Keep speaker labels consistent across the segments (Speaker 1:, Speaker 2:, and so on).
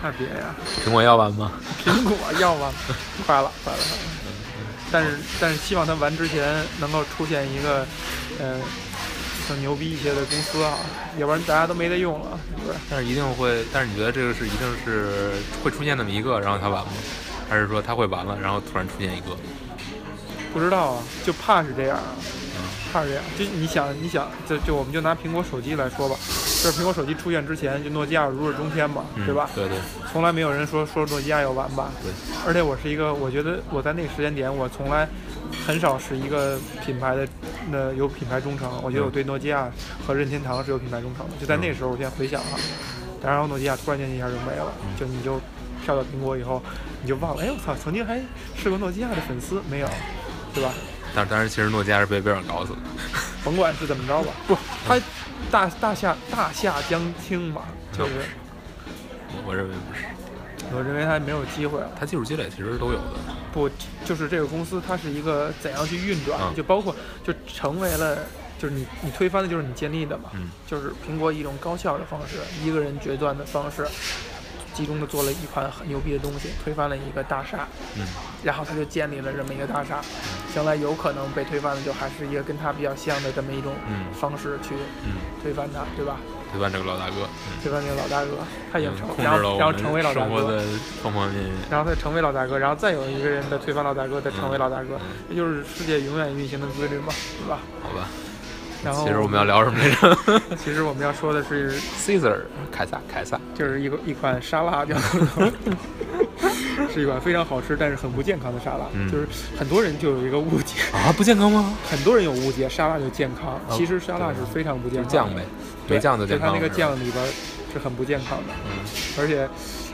Speaker 1: 那别呀，
Speaker 2: 苹果要完吗？
Speaker 1: 苹果要完，快了，快了，快了。但是但是希望它完之前能够出现一个，呃，更牛逼一些的公司啊，要不然大家都没得用了，是不是？
Speaker 2: 但是一定会，但是你觉得这个是一定是会出现那么一个，然后它完吗？还是说它会完了，然后突然出现一个？
Speaker 1: 不知道啊，就怕是这样啊，怕是这样。就你想，你想，就就我们就拿苹果手机来说吧，就是苹果手机出现之前，就诺基亚如日中天嘛，
Speaker 2: 嗯
Speaker 1: 对吧？
Speaker 2: 对对
Speaker 1: 从来没有人说说诺基亚要完吧。
Speaker 2: 对。
Speaker 1: 而且我是一个，我觉得我在那个时间点，我从来很少是一个品牌的那有品牌忠诚。我觉得我对诺基亚和任天堂是有品牌忠诚的。就在那时候，我现在回想哈，然后诺基亚突然间一下就没了，就你就跳到苹果以后，你就忘了，哎我操，曾经还是个诺基亚的粉丝，没有，对吧？
Speaker 2: 但是当时其实诺基亚是被微软搞死的。
Speaker 1: 甭管是怎么着吧，不，他大大夏大夏将倾嘛，就是
Speaker 2: 我我认为不是，
Speaker 1: 我认为他没有机会了。
Speaker 2: 他技术积累其实是都有的。
Speaker 1: 不，就是这个公司它是一个怎样去运转，
Speaker 2: 嗯
Speaker 1: 就包括就成为了，就是你你推翻的就是你建立的嘛，
Speaker 2: 嗯
Speaker 1: 就是苹果以一种高效的方式，一个人决断的方式，集中的做了一款很牛逼的东西，推翻了一个大厦，
Speaker 2: 嗯
Speaker 1: 然后他就建立了这么一个大厦，将来有可能被推翻的就还是一个跟他比较像的这么一种
Speaker 2: 嗯
Speaker 1: 方式去
Speaker 2: 嗯，
Speaker 1: 推翻他，对吧？
Speaker 2: 推翻这个老大哥，嗯，
Speaker 1: 推翻这个老大哥，他也
Speaker 2: 嗯
Speaker 1: 成，然后然后成为老大哥，
Speaker 2: 的方方面面。
Speaker 1: 然后他成为老大哥，然后再有一个人的推翻老大哥，再成为老大哥，这就是世界永远运行的规律嘛，对吧？
Speaker 2: 好吧，
Speaker 1: 然后
Speaker 2: 其实我们要聊什么来着
Speaker 1: 其实我们要说的是
Speaker 2: ，？Caesar，凯撒，凯撒。
Speaker 1: 就是一个一款沙拉，叫 是一款非常好吃但是很不健康的沙拉。
Speaker 2: 嗯
Speaker 1: 就是很多人就有一个误解，
Speaker 2: 啊，不健康吗？
Speaker 1: 很多人有误解，沙拉就健康，
Speaker 2: 哦
Speaker 1: 其实沙拉是非常不健康
Speaker 2: 酱呗，
Speaker 1: 对，
Speaker 2: 没酱就健康。
Speaker 1: 它那个，酱里边是很不健康的，
Speaker 2: 嗯，
Speaker 1: 而且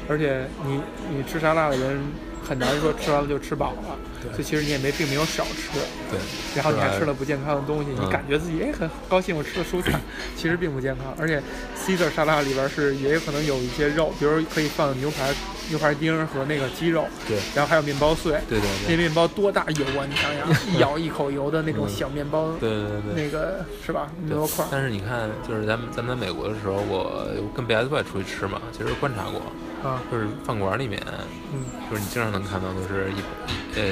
Speaker 1: 而且你你吃沙拉的人很难说吃完了就吃饱了，
Speaker 2: 对
Speaker 1: 所以其实你也没并没有少吃。
Speaker 2: 对，
Speaker 1: 然后你还吃了不健康的东西，你
Speaker 2: 嗯
Speaker 1: 感觉自己哎很高兴，我吃了蔬菜，其实并不健康。而且 Caesar 沙拉里边是也有可能有一些肉，比如可以放牛排、牛排丁儿和那个鸡肉，
Speaker 2: 对，
Speaker 1: 然后还有面包碎。
Speaker 2: 对对对，
Speaker 1: 那面包多大油啊！你想想，一咬一口油的那种小面包，
Speaker 2: 对对对对。
Speaker 1: 那个是吧？面包块。
Speaker 2: 但是你看，就是咱们咱们在美国的时候，我跟 BSY 出去吃嘛，其实观察过，
Speaker 1: 啊，
Speaker 2: 就是饭馆里面，
Speaker 1: 嗯
Speaker 2: 就是你经常能看到，就是一呃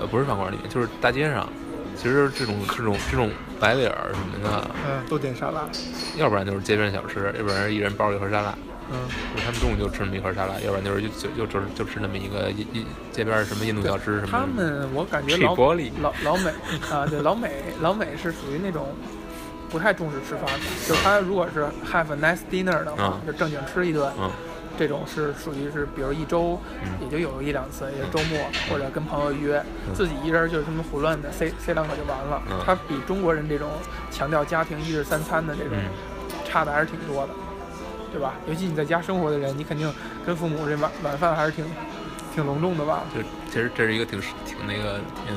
Speaker 2: 呃不是饭馆里面，就是大街上，其实这种这种这种白领儿什么的，
Speaker 1: 嗯，都点沙拉，
Speaker 2: 要不然就是街边小吃，要不然一人包一盒沙拉，
Speaker 1: 嗯，
Speaker 2: 就是他们中午就吃那么一盒沙拉，要不然就是就就就就吃那么一个一一街边什么印度小吃什么。的。
Speaker 1: 他们我感觉老老老美啊，对老美老美是属于那种不太重视吃饭的，就他如果是 have a nice dinner 的话，
Speaker 2: 嗯
Speaker 1: 就正经吃一顿，
Speaker 2: 嗯
Speaker 1: 这种是属于是，比如一周
Speaker 2: 嗯。
Speaker 1: 也就有一两次，也是周末或者跟朋友约，
Speaker 2: 嗯。
Speaker 1: 自己一人就是这么胡乱的塞塞两口就完了。
Speaker 2: 嗯。
Speaker 1: 他比中国人这种强调家庭一日三餐的这种
Speaker 2: 嗯。
Speaker 1: 差的还是挺多的，对吧？尤其你在家生活的人，你肯定跟父母这晚晚饭还是挺挺隆重的吧？
Speaker 2: 就其实这是一个挺挺那个挺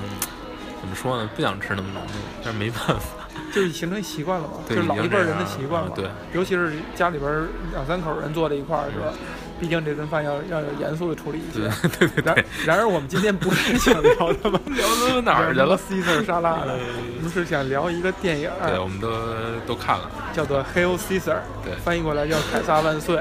Speaker 2: 怎么说呢？不想吃那么隆重，但是没办法。
Speaker 1: 就是形成习惯了嘛，就
Speaker 2: 对
Speaker 1: 是老一辈儿人的习惯嘛。
Speaker 2: 了对，
Speaker 1: 尤其是家里边儿两三口人坐在一块儿，是吧？毕竟这顿饭要要有严肃的处理一些。
Speaker 2: 对 对对
Speaker 1: 然，然而我们今天不是想聊他们
Speaker 2: 聊到哪儿去了
Speaker 1: ？？Caesar 沙拉的，我们是想聊一个电影，
Speaker 2: 对，我们都都看了。
Speaker 1: 叫做《Hail Caesar》，
Speaker 2: 对
Speaker 1: 翻译过来叫凯撒万岁。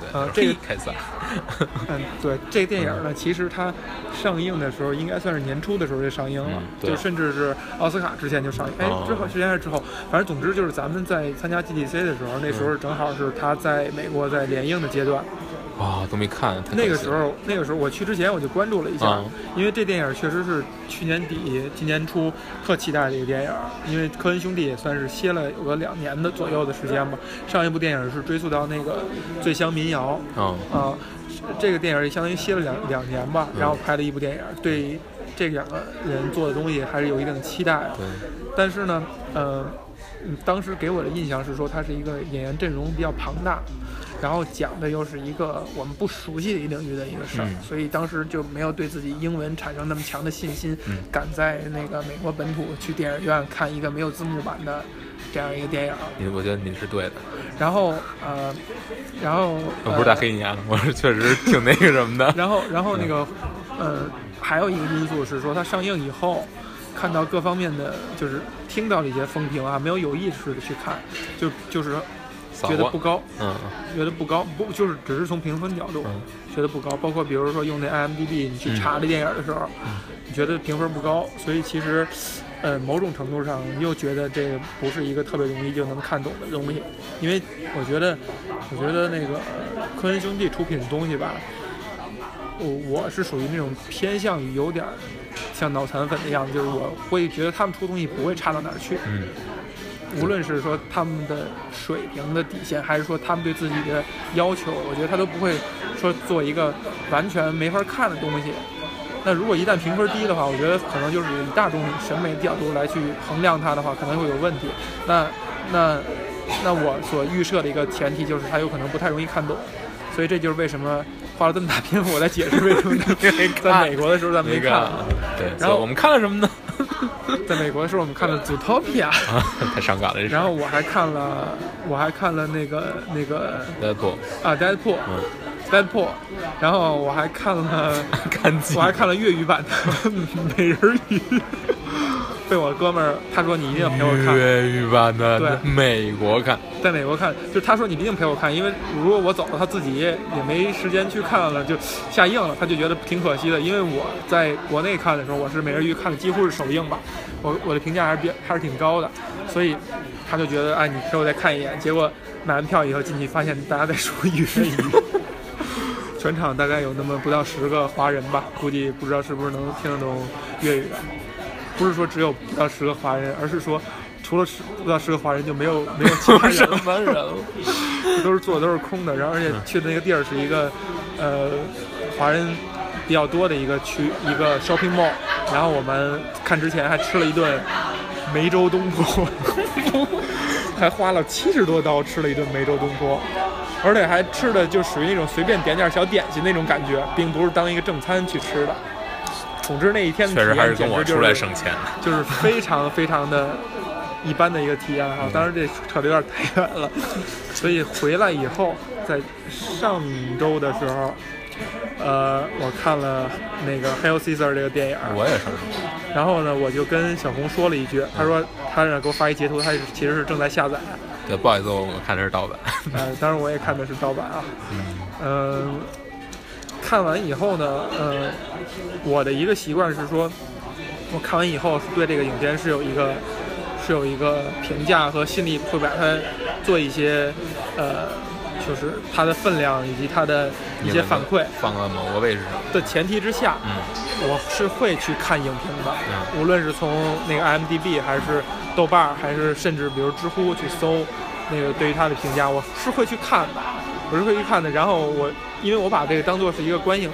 Speaker 2: 对，
Speaker 1: 呃这个
Speaker 2: 凯撒，
Speaker 1: 嗯，对，这个电影呢，其实它上映的时候应该算是年初的时候就上映了，就甚至是奥斯卡之前就上映。哎
Speaker 2: 哦，
Speaker 1: 之后之前还是之后，反正总之就是咱们在参加 GDC 的时候，那时候正好是他在美国在联映的阶段。
Speaker 2: 啊，都没看。
Speaker 1: 那个时，候，那个时候我去之前我就关注了一下，
Speaker 2: 啊
Speaker 1: 因为这电影确实是去年底、今年初特期待的一个电影。因为科恩兄弟也算是歇了有个两年的左右的时间吧。上一部电影是追溯到那个《醉乡民谣》
Speaker 2: 嗯
Speaker 1: 啊、这个电影也相当于歇了两两年吧，然后拍了一部电影，对这两个人做的东西还是有一定期待的。
Speaker 2: 对，
Speaker 1: 但是呢，呃，嗯当时给我的印象是说，它是一个演员阵容比较庞大，然后讲的又是一个我们不熟悉的一领域的一个事儿，
Speaker 2: 嗯。
Speaker 1: 所以当时就没有对自己英文产生那么强的信心，
Speaker 2: 嗯。
Speaker 1: 敢在那个美国本土去电影院看一个没有字幕版的这样一个电影。
Speaker 2: 你我觉得你是对的，
Speaker 1: 然后呃，然后
Speaker 2: 我不是在
Speaker 1: 呃
Speaker 2: 黑你啊，我是确实挺那个什么的。
Speaker 1: 然后，然后那个，呃，还有一个因素是说，它上映以后，看到各方面的，就是听到了一些风评啊，没有有意识的去看，就就是觉得不高，
Speaker 2: 嗯。
Speaker 1: 觉得不高，不就是只是从评分角度
Speaker 2: 嗯。
Speaker 1: 觉得不高。包括比如说用那 IMDB 你去查这电影的时候，
Speaker 2: 嗯。
Speaker 1: 你觉得评分不高，所以其实，呃，某种程度上你又觉得这个不是一个特别容易就能看懂的东西，因为我觉得，我觉得那个呃科恩兄弟出品的东西吧，我我是属于那种偏向于有点儿像脑残粉的样子，就是我会觉得他们出东西不会差到哪儿去，
Speaker 2: 嗯
Speaker 1: 无论是说他们的水平的底线，还是说他们对自己的要求，我觉得他都不会说做一个完全没法看的东西。那如果一旦评分低的话，我觉得可能就是以大众审美角度来去衡量它的话，可能会有问题。那那那我所预设的一个前提就是它有可能不太容易看懂，所以这就是为什么花了这么大篇幅我在解释为什么 在美国的时候咱没看。
Speaker 2: 对，
Speaker 1: 然后
Speaker 2: 我们看了什么呢？
Speaker 1: 在美国的时候我们看了《Zootopia》，
Speaker 2: 啊，太伤感了，
Speaker 1: 然后我还看了我还看了那个那个
Speaker 2: 再不，
Speaker 1: 啊，《Deadpool》
Speaker 2: 嗯，
Speaker 1: Deadpool，然后我还看了，
Speaker 2: 看几
Speaker 1: 我还看了粤语版的《美人鱼》，被我哥们儿他说你一定要陪我看，
Speaker 2: 粤语版的
Speaker 1: 对
Speaker 2: 美国看，
Speaker 1: 在美国看，就他说你一定陪我看，因为如果我走了，他自己也没时间去看了，就下映了，他就觉得挺可惜的。因为我在国内看的时候，我是美人鱼看的几乎是首映吧，我我的评价还是比还是挺高的，所以他就觉得哎，你陪我再看一眼。结果买完票以后进去，发现大家在说 粤语。全场大概有那么不到十个华人吧，估计不知道是不是能听得懂粤语的。不是说只有不到十个华人，而是说除了不到十个华人就没有没有其他人了，
Speaker 2: 么人？
Speaker 1: 都是坐的都是空的。然后而且去的那个地儿是一个呃华人比较多的一个区，一个 shopping mall。然后我们看之前还吃了一顿梅州东坡，还花了七十多刀吃了一顿梅州东坡。而且还吃的就属于那种随便点点小点心那种感觉，并不是当一个正餐去吃的。总之那一天的
Speaker 2: 确实还是跟我出来省钱。
Speaker 1: 就是非常非常的一般的一个体验哈。当然这扯得有点太远了，所以回来以后，在上周的时候，呃，我看了那个《Hail Caesar》这个电影，
Speaker 2: 我也是，
Speaker 1: 然后呢，我就跟小红说了一句，他说他让给我发一截图，他其实是正在下载，
Speaker 2: 对，不好意思，我看的是盗版。
Speaker 1: 呃，当然我也看的是盗版啊，嗯、看完以后呢，呃，我的一个习惯是说，我看完以后是对这个影片是有一个是有一个评价和心里会把它做一些呃，就是它的分量以及它的一些反馈
Speaker 2: 放在某个位置上。
Speaker 1: 的前提之下，
Speaker 2: 嗯
Speaker 1: 我是会去看影评的，
Speaker 2: 嗯
Speaker 1: 无论是从那个 IMDB 还是豆瓣儿，还是甚至比如知乎去搜那个对于它的评价，我是会去看的，我是会去看的。然后我因为我把这个当做是一个观影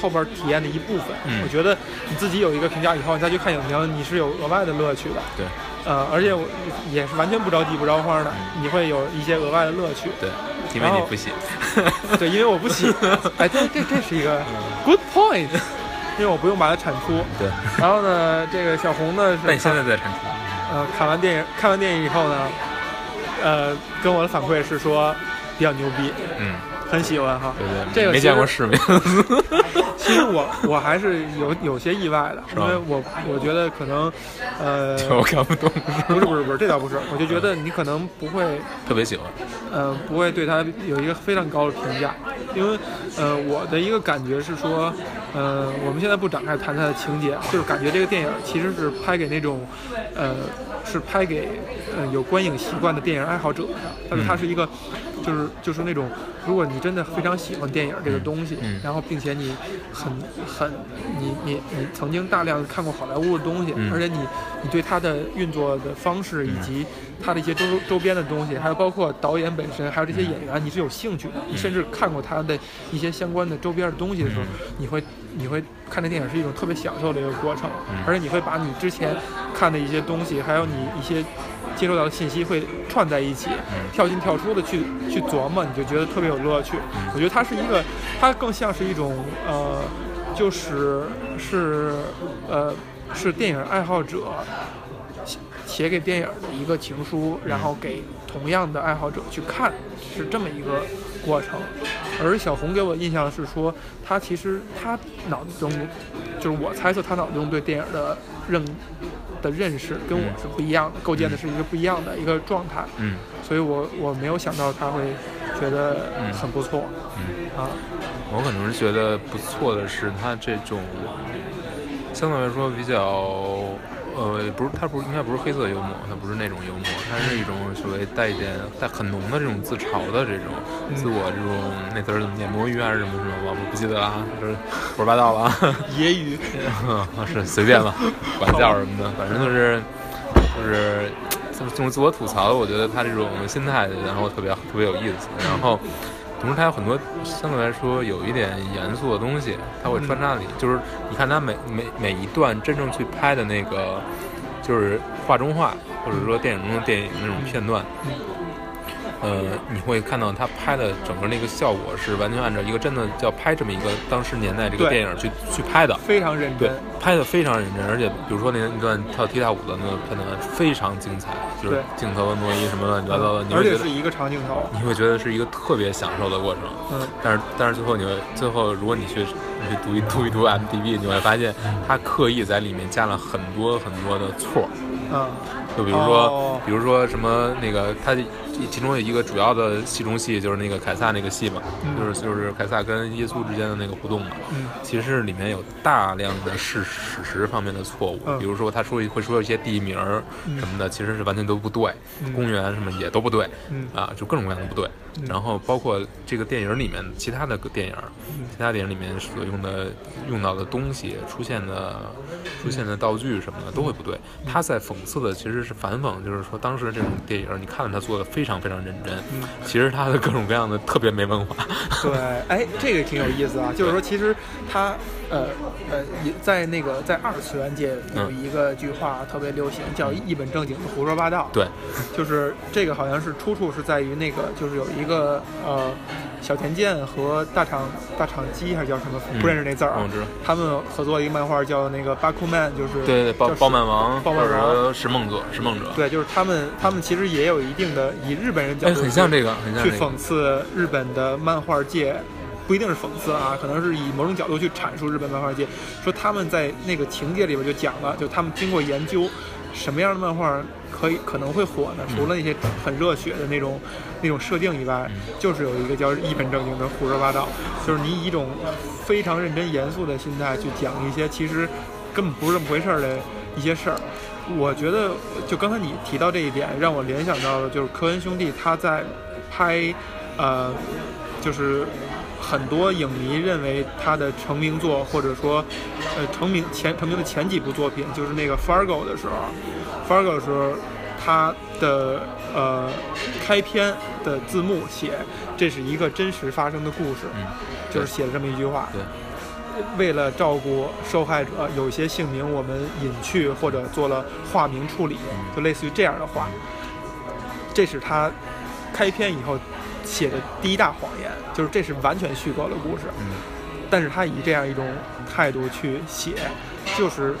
Speaker 1: 后边体验的一部分，
Speaker 2: 嗯
Speaker 1: 我觉得你自己有一个评价以后，你再去看影评，你是有额外的乐趣的。
Speaker 2: 对，
Speaker 1: 呃，而且我也是完全不着急不着慌的，
Speaker 2: 嗯
Speaker 1: 你会有一些额外的乐趣。
Speaker 2: 对，因为你不写。
Speaker 1: 对，因为我不喜，哎，这这这是一个 good point，因为我不用把它产出。
Speaker 2: 对，
Speaker 1: 然后呢，这个小红呢是
Speaker 2: 那你现在在产出？
Speaker 1: 呃看完电影看完电影以后呢，呃跟我的反馈是说比较牛逼，
Speaker 2: 嗯，
Speaker 1: 很喜欢哈。
Speaker 2: 对对，
Speaker 1: 这个
Speaker 2: 没见过世面。
Speaker 1: 其实我我还是有有些意外的，
Speaker 2: 是
Speaker 1: 因为我我觉得可能呃
Speaker 2: 我看不懂，
Speaker 1: 不是不是不是这倒不是，我就觉得你可能不会
Speaker 2: 特别喜欢。
Speaker 1: 呃，不会对他有一个非常高的评价，因为呃，我的一个感觉是说，呃，我们现在不展开谈它的情节，就是感觉这个电影其实是拍给那种，呃，是拍给呃有观影习惯的电影爱好者的，但是它是一个，就是就是那种，如果你真的非常喜欢电影这个东西，
Speaker 2: 嗯
Speaker 1: 然后并且你很很你你你曾经大量地看过好莱坞的东西，
Speaker 2: 嗯
Speaker 1: 而且你你对它的运作的方式以及它的一些周周边的东西，还有包括导演本身，还有这些演员，你是有兴趣的。你甚至看过他的一些相关的周边的东西的时候，你会你会看这电影是一种特别享受的一个过程，而且你会把你之前看的一些东西，还有你一些接收到的信息会串在一起，跳进跳出的去去琢磨，你就觉得特别有乐趣。我觉得它是一个，它更像是一种呃，就是是呃是电影爱好者写写给电影的一个情书，然后给同样的爱好者去看，是这么一个过程。而小红给我印象是说，他其实他脑子中，就是我猜测他脑子中对电影的认的认识跟我是不一样的，构建的是一个不一样的一个状态，
Speaker 2: 嗯。
Speaker 1: 所以我我没有想到他会觉得
Speaker 2: 嗯。
Speaker 1: 很不错。
Speaker 2: 嗯，
Speaker 1: 啊，
Speaker 2: 我可能是觉得不错的是他这种相对来说比较。呃，不是，它不是，应该不是黑色幽默，它不是那种幽默，它是一种所谓带一点带很浓的这种自嘲的这种
Speaker 1: 嗯
Speaker 2: 自我这种那词儿怎么念？魔芋还是什么什么？我不记得了啊，就是胡说八道了啊。
Speaker 1: 揶揄，
Speaker 2: 是随便吧，管教什么的，反正就是就是就是自我吐槽，我觉得他这种心态，然后特别特别有意思，然后同时它有很多相对来说有一点严肃的东西，它会穿插里，就是你看它每每每一段真正去拍的那个，就是画中画，或者说电影中的电影那种片段。呃，你会看到他拍的整个那个效果是完全按照一个真的要拍这么一个当时年代这个电影去去拍的，
Speaker 1: 非常认真。
Speaker 2: 对
Speaker 1: 真，，
Speaker 2: 拍的非常认真，而且比如说那那段跳踢踏舞的那个片段非常精彩，就是镜头的挪移什么乱七八糟的，你
Speaker 1: 而
Speaker 2: 会觉得
Speaker 1: 且是一个长镜头，
Speaker 2: 你会觉得是一个特别享受的过程。
Speaker 1: 嗯，
Speaker 2: 但是但是最后你会最后如果你去你去读一读一读 MDB，你会发现他刻意在里面加了很多很多的错。
Speaker 1: 嗯，
Speaker 2: 就比如说，
Speaker 1: 哦。
Speaker 2: 比如说什么那个，他其中有一个主要的戏中戏就是那个凯撒那个戏嘛，
Speaker 1: 嗯
Speaker 2: 就是就是凯撒跟耶稣之间的那个互动嘛。
Speaker 1: 嗯
Speaker 2: 其实里面有大量的事史实方面的错误，
Speaker 1: 嗯
Speaker 2: 比如说他说会说一些地名什么的，其实是完全都不对，
Speaker 1: 嗯
Speaker 2: 公园什么也都不对，
Speaker 1: 嗯
Speaker 2: 啊，就各种各样的不对。
Speaker 1: 嗯
Speaker 2: 然后包括这个电影里面其他的电影，
Speaker 1: 嗯
Speaker 2: 其他电影里面所用的用到的东西、出现的出现的道具什么的都会不对。他在讽刺的其实是反讽，就是说当时这种电影，你看了他做的非常非常认真，
Speaker 1: 嗯
Speaker 2: 其实他的各种各样的特别没文化。
Speaker 1: 对，哎，这个挺有意思啊，就是说，其实他呃呃，也在那个在二次元界有一个句话特别流行，叫一本正经的胡说八道。
Speaker 2: 对，
Speaker 1: 就是这个好像是出处是在于那个，就是有一个呃小田健和大厂大厂机还是叫什么，
Speaker 2: 嗯
Speaker 1: 不认识那字儿啊。他们合作一个漫画叫那个巴库曼，就是
Speaker 2: 对对，包
Speaker 1: 叫
Speaker 2: 包曼王
Speaker 1: 包曼
Speaker 2: 或者
Speaker 1: 王
Speaker 2: 说拾梦者，拾梦者，
Speaker 1: 对，就是他们他们其实也有一定的以日本人角
Speaker 2: 哎，
Speaker 1: 度去
Speaker 2: 很像这个，很像
Speaker 1: 去
Speaker 2: 这个。
Speaker 1: 讽刺日本的漫画界，不一定是讽刺啊，可能是以某种角度去阐述日本漫画界，说他们在那个情节里边就讲了，就他们经过研究，什么样的漫画可以可能会火呢？除了那些很热血的那种那种设定以外，就是有一个叫一本正经的胡说八道，就是你以一种非常认真严肃的心态去讲一些其实根本不是这么回事儿的一些事儿。我觉得，就刚才你提到这一点，让我联想到的就是科恩兄弟他在拍，呃，就是很多影迷认为他的成名作，或者说，呃，成名前成名的前几部作品，就是那个 Fargo 的时候，Fargo 的时候，他的呃开篇的字幕写这是一个真实发生的故事，
Speaker 2: 嗯，
Speaker 1: 就是写了这么一句话。
Speaker 2: 对，
Speaker 1: 为了照顾受害者，有些姓名我们隐去或者做了化名处理，就类似于这样的话。这是他开篇以后写的第一大谎言，就是这是完全虚构的故事。
Speaker 2: 嗯
Speaker 1: 但是他以这样一种态度去写，就是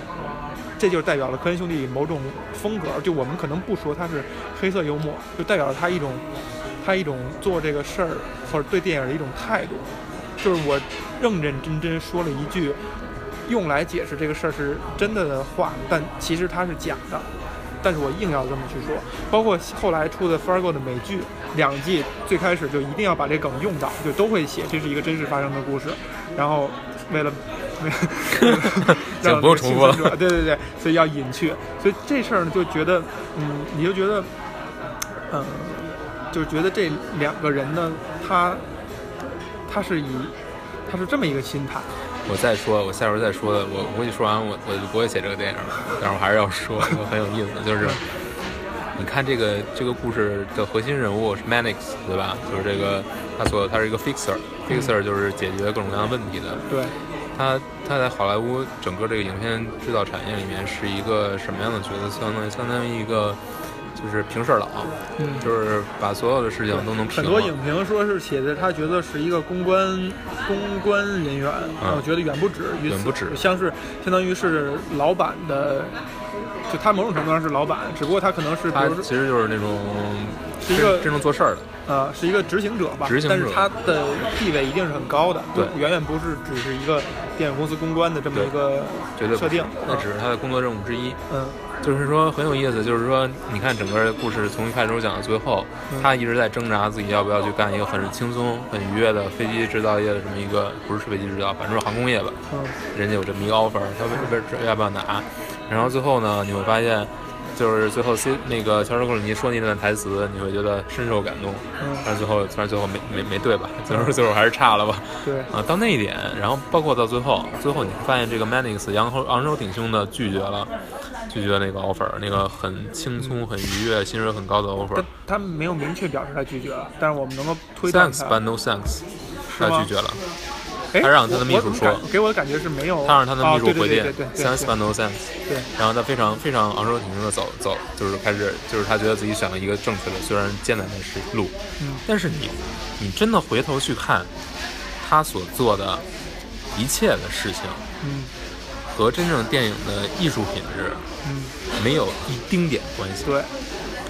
Speaker 1: 这就代表了科恩兄弟某种风格。就我们可能不说他是黑色幽默，就代表了他一种他一种做这个事儿或者对电影的一种态度。就是我认认真真说了一句用来解释这个事儿是真的的话，但其实它是假的。但是我硬要这么去说，包括后来出的 Fargo 的美剧两季，最开始就一定要把这梗用到，就都会写这是一个真实发生的故事，然后为了 为了。让
Speaker 2: 行不用重复了
Speaker 1: 对对对，所以要隐去，所以这事儿呢就觉得，嗯，你就觉得，嗯，就觉得这两个人呢，他他是以他是这么一个心态，
Speaker 2: 我再说，我下回再说的，我估计说完我我就不会写这个电影了，但是我还是要说 很有意思的，就是你看这个这个故事的核心人物是 Mannix，对吧？就是这个他所他是一个 fixer，fixer 就是解决各种各样的问题的。
Speaker 1: 对，
Speaker 2: 他他在好莱坞整个这个影片制造产业里面是一个什么样的角色？相当于相当于一个就是平事儿佬，
Speaker 1: 嗯，
Speaker 2: 就是把所有的事情都能平。
Speaker 1: 很多影评说是写的他觉得是一个公关公关人员，
Speaker 2: 嗯。
Speaker 1: 我觉得远不止于此，
Speaker 2: 远不止。
Speaker 1: 像是相当于是老板的就他某种程度上是老板，只不过他可能是比
Speaker 2: 他
Speaker 1: 如
Speaker 2: 其实就是那种
Speaker 1: 是一个
Speaker 2: 真真正做事儿的，
Speaker 1: 呃是一个执行者吧，
Speaker 2: 执行者
Speaker 1: 但是他的地位一定是很高的，
Speaker 2: 对。
Speaker 1: 远远不是只是一个电影公司公关的这么一个设定，
Speaker 2: 那只是他的工作任务之一。
Speaker 1: 嗯
Speaker 2: 就是说很有意思，就是说你看整个故事从一开始讲到最后，
Speaker 1: 嗯
Speaker 2: 他一直在挣扎自己要不要去干一个很轻松、很愉悦的飞机制造业的这么一个，不是飞机制造，反正是航空业吧。
Speaker 1: 嗯
Speaker 2: 人家有这么一个 offer，他为为要不要拿？然后最后呢，你会发现，就是最后 C 那个乔治克鲁尼说那段台词，你会觉得深受感动。
Speaker 1: 嗯
Speaker 2: 但是最后，虽然最后没没没对吧，最后最后还是差了吧。
Speaker 1: 对
Speaker 2: 啊，到那一点，然后包括到最后，最后你会发现这个 Mannix 昂首昂首挺胸的拒绝了，拒绝那个 offer，那个很轻松、很愉悦、薪水很高的 offer。
Speaker 1: 他没有明确表示他拒绝了，但是我们能够推断
Speaker 2: Thanks but no thanks，他
Speaker 1: 吗？
Speaker 2: 拒绝了。
Speaker 1: 哎，
Speaker 2: 他让他的秘书说
Speaker 1: 给我的感觉是没有，
Speaker 2: 他让他的秘书回电，Thanks
Speaker 1: 对
Speaker 2: but no thanks。
Speaker 1: 对。
Speaker 2: 然后他非常非常昂首挺胸的走走，就是开始，就是他觉得自己选了一个正确的，虽然艰难的是路，
Speaker 1: 嗯。
Speaker 2: 但是你你真的回头去看他所做的一切的事情，
Speaker 1: 嗯
Speaker 2: 和真正电影的艺术品质
Speaker 1: 嗯。
Speaker 2: 没有一丁点关系，
Speaker 1: 对。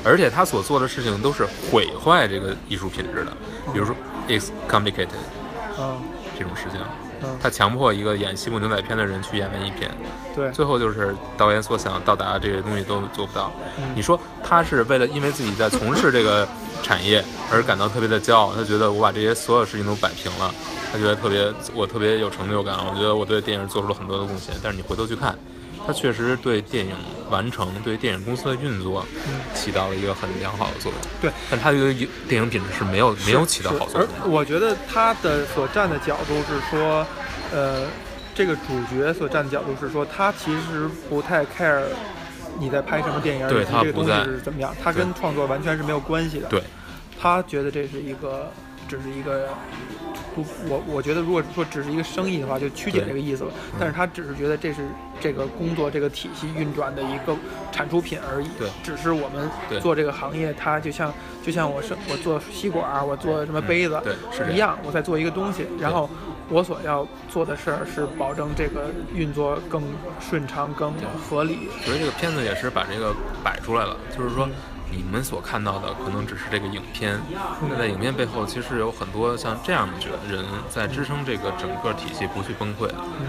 Speaker 2: 而且他所做的事情都是毁坏这个艺术品质的，比如说 it's complicated
Speaker 1: 嗯。
Speaker 2: 这种事情，
Speaker 1: 嗯
Speaker 2: 他强迫一个演西部牛仔片的人去演文艺片，
Speaker 1: 对
Speaker 2: 最后就是导演所想到达这些东西都做不到。
Speaker 1: 嗯
Speaker 2: 你说他是为了因为自己在从事这个产业 而感到特别的骄傲，他觉得我把这些所有事情都摆平了，他觉得特别我特别有成就感，我觉得我对电影做出了很多的贡献。但是你回头去看，他确实对电影完成、对电影公司的运作起到了一个很良好的作用。
Speaker 1: 对，
Speaker 2: 但他对于电影品质是没有没有起到好作用。
Speaker 1: 而我觉得他的所站的角度是说，呃，这个主角所站的角度是说，他其实不太 care 你在拍什么电影，
Speaker 2: 对
Speaker 1: 以及这个东西是怎么样，他跟创作完全是没有关系的。
Speaker 2: 对，
Speaker 1: 他觉得这是一个，只是一个。不，我我觉得如果说只是一个生意的话，就曲解这个意思了。但是他只是觉得这是这个工作这个体系运转的一个产出品而已。
Speaker 2: 对
Speaker 1: 只是我们做这个行业，它就像就像我是我做吸管儿，我做什么杯子，
Speaker 2: 嗯对是
Speaker 1: 一样，我在做一个东西，然后我所要做的事儿是保证这个运作更顺畅、更合理。
Speaker 2: 所以这个片子也是把这个摆出来了，就是说你们所看到的可能只是这个影片，那在影片背后其实有很多像这样的人在支撑这个整个体系不去崩溃嗯。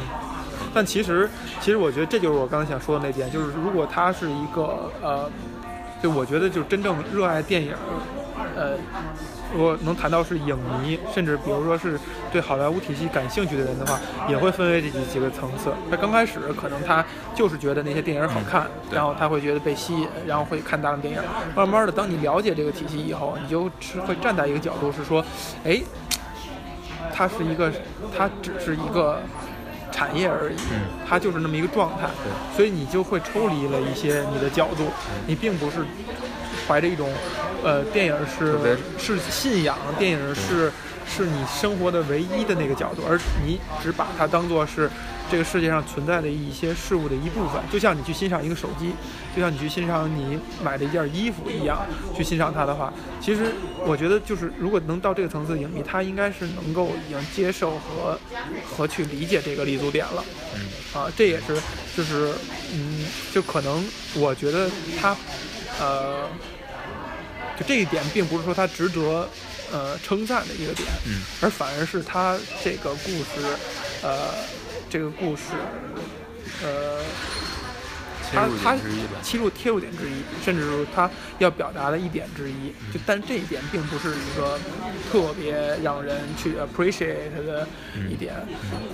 Speaker 1: 但其实，其实我觉得这就是我刚才想说的那点，就是如果他是一个呃，就我觉得就真正热爱电影，呃，如果能谈到是影迷，甚至比如说是对好莱坞体系感兴趣的人的话，也会分为这几几个层次。他刚开始可能他就是觉得那些电影好看，
Speaker 2: 对
Speaker 1: 然后他会觉得被吸引，然后会看大量电影。慢慢的，当你了解这个体系以后，你就是会站在一个角度是说，哎，它是一个，它只是一个产业而已，
Speaker 2: 嗯
Speaker 1: 它就是那么一个状态，
Speaker 2: 对
Speaker 1: 所以你就会抽离了一些你的角度，
Speaker 2: 嗯
Speaker 1: 你并不是怀着一种，呃，电影是是信仰，电影是是你生活的唯一的那个角度，而你只把它当做是这个世界上存在的一些事物的一部分，就像你去欣赏一个手机，就像你去欣赏你买的一件衣服一样，去欣赏它的话，其实我觉得就是如果能到这个层次的影迷，他应该是能够已经接受和和去理解这个立足点了。
Speaker 2: 嗯
Speaker 1: 啊，这也是就是嗯，就可能我觉得他呃，就这一点并不是说他值得呃称赞的一个点，
Speaker 2: 嗯
Speaker 1: 而反而是他这个故事呃这个故事呃。他他。切入切入点之一，甚至是他要表达的一点之一。就但这一点并不是一个特别让人去 appreciate 的一点，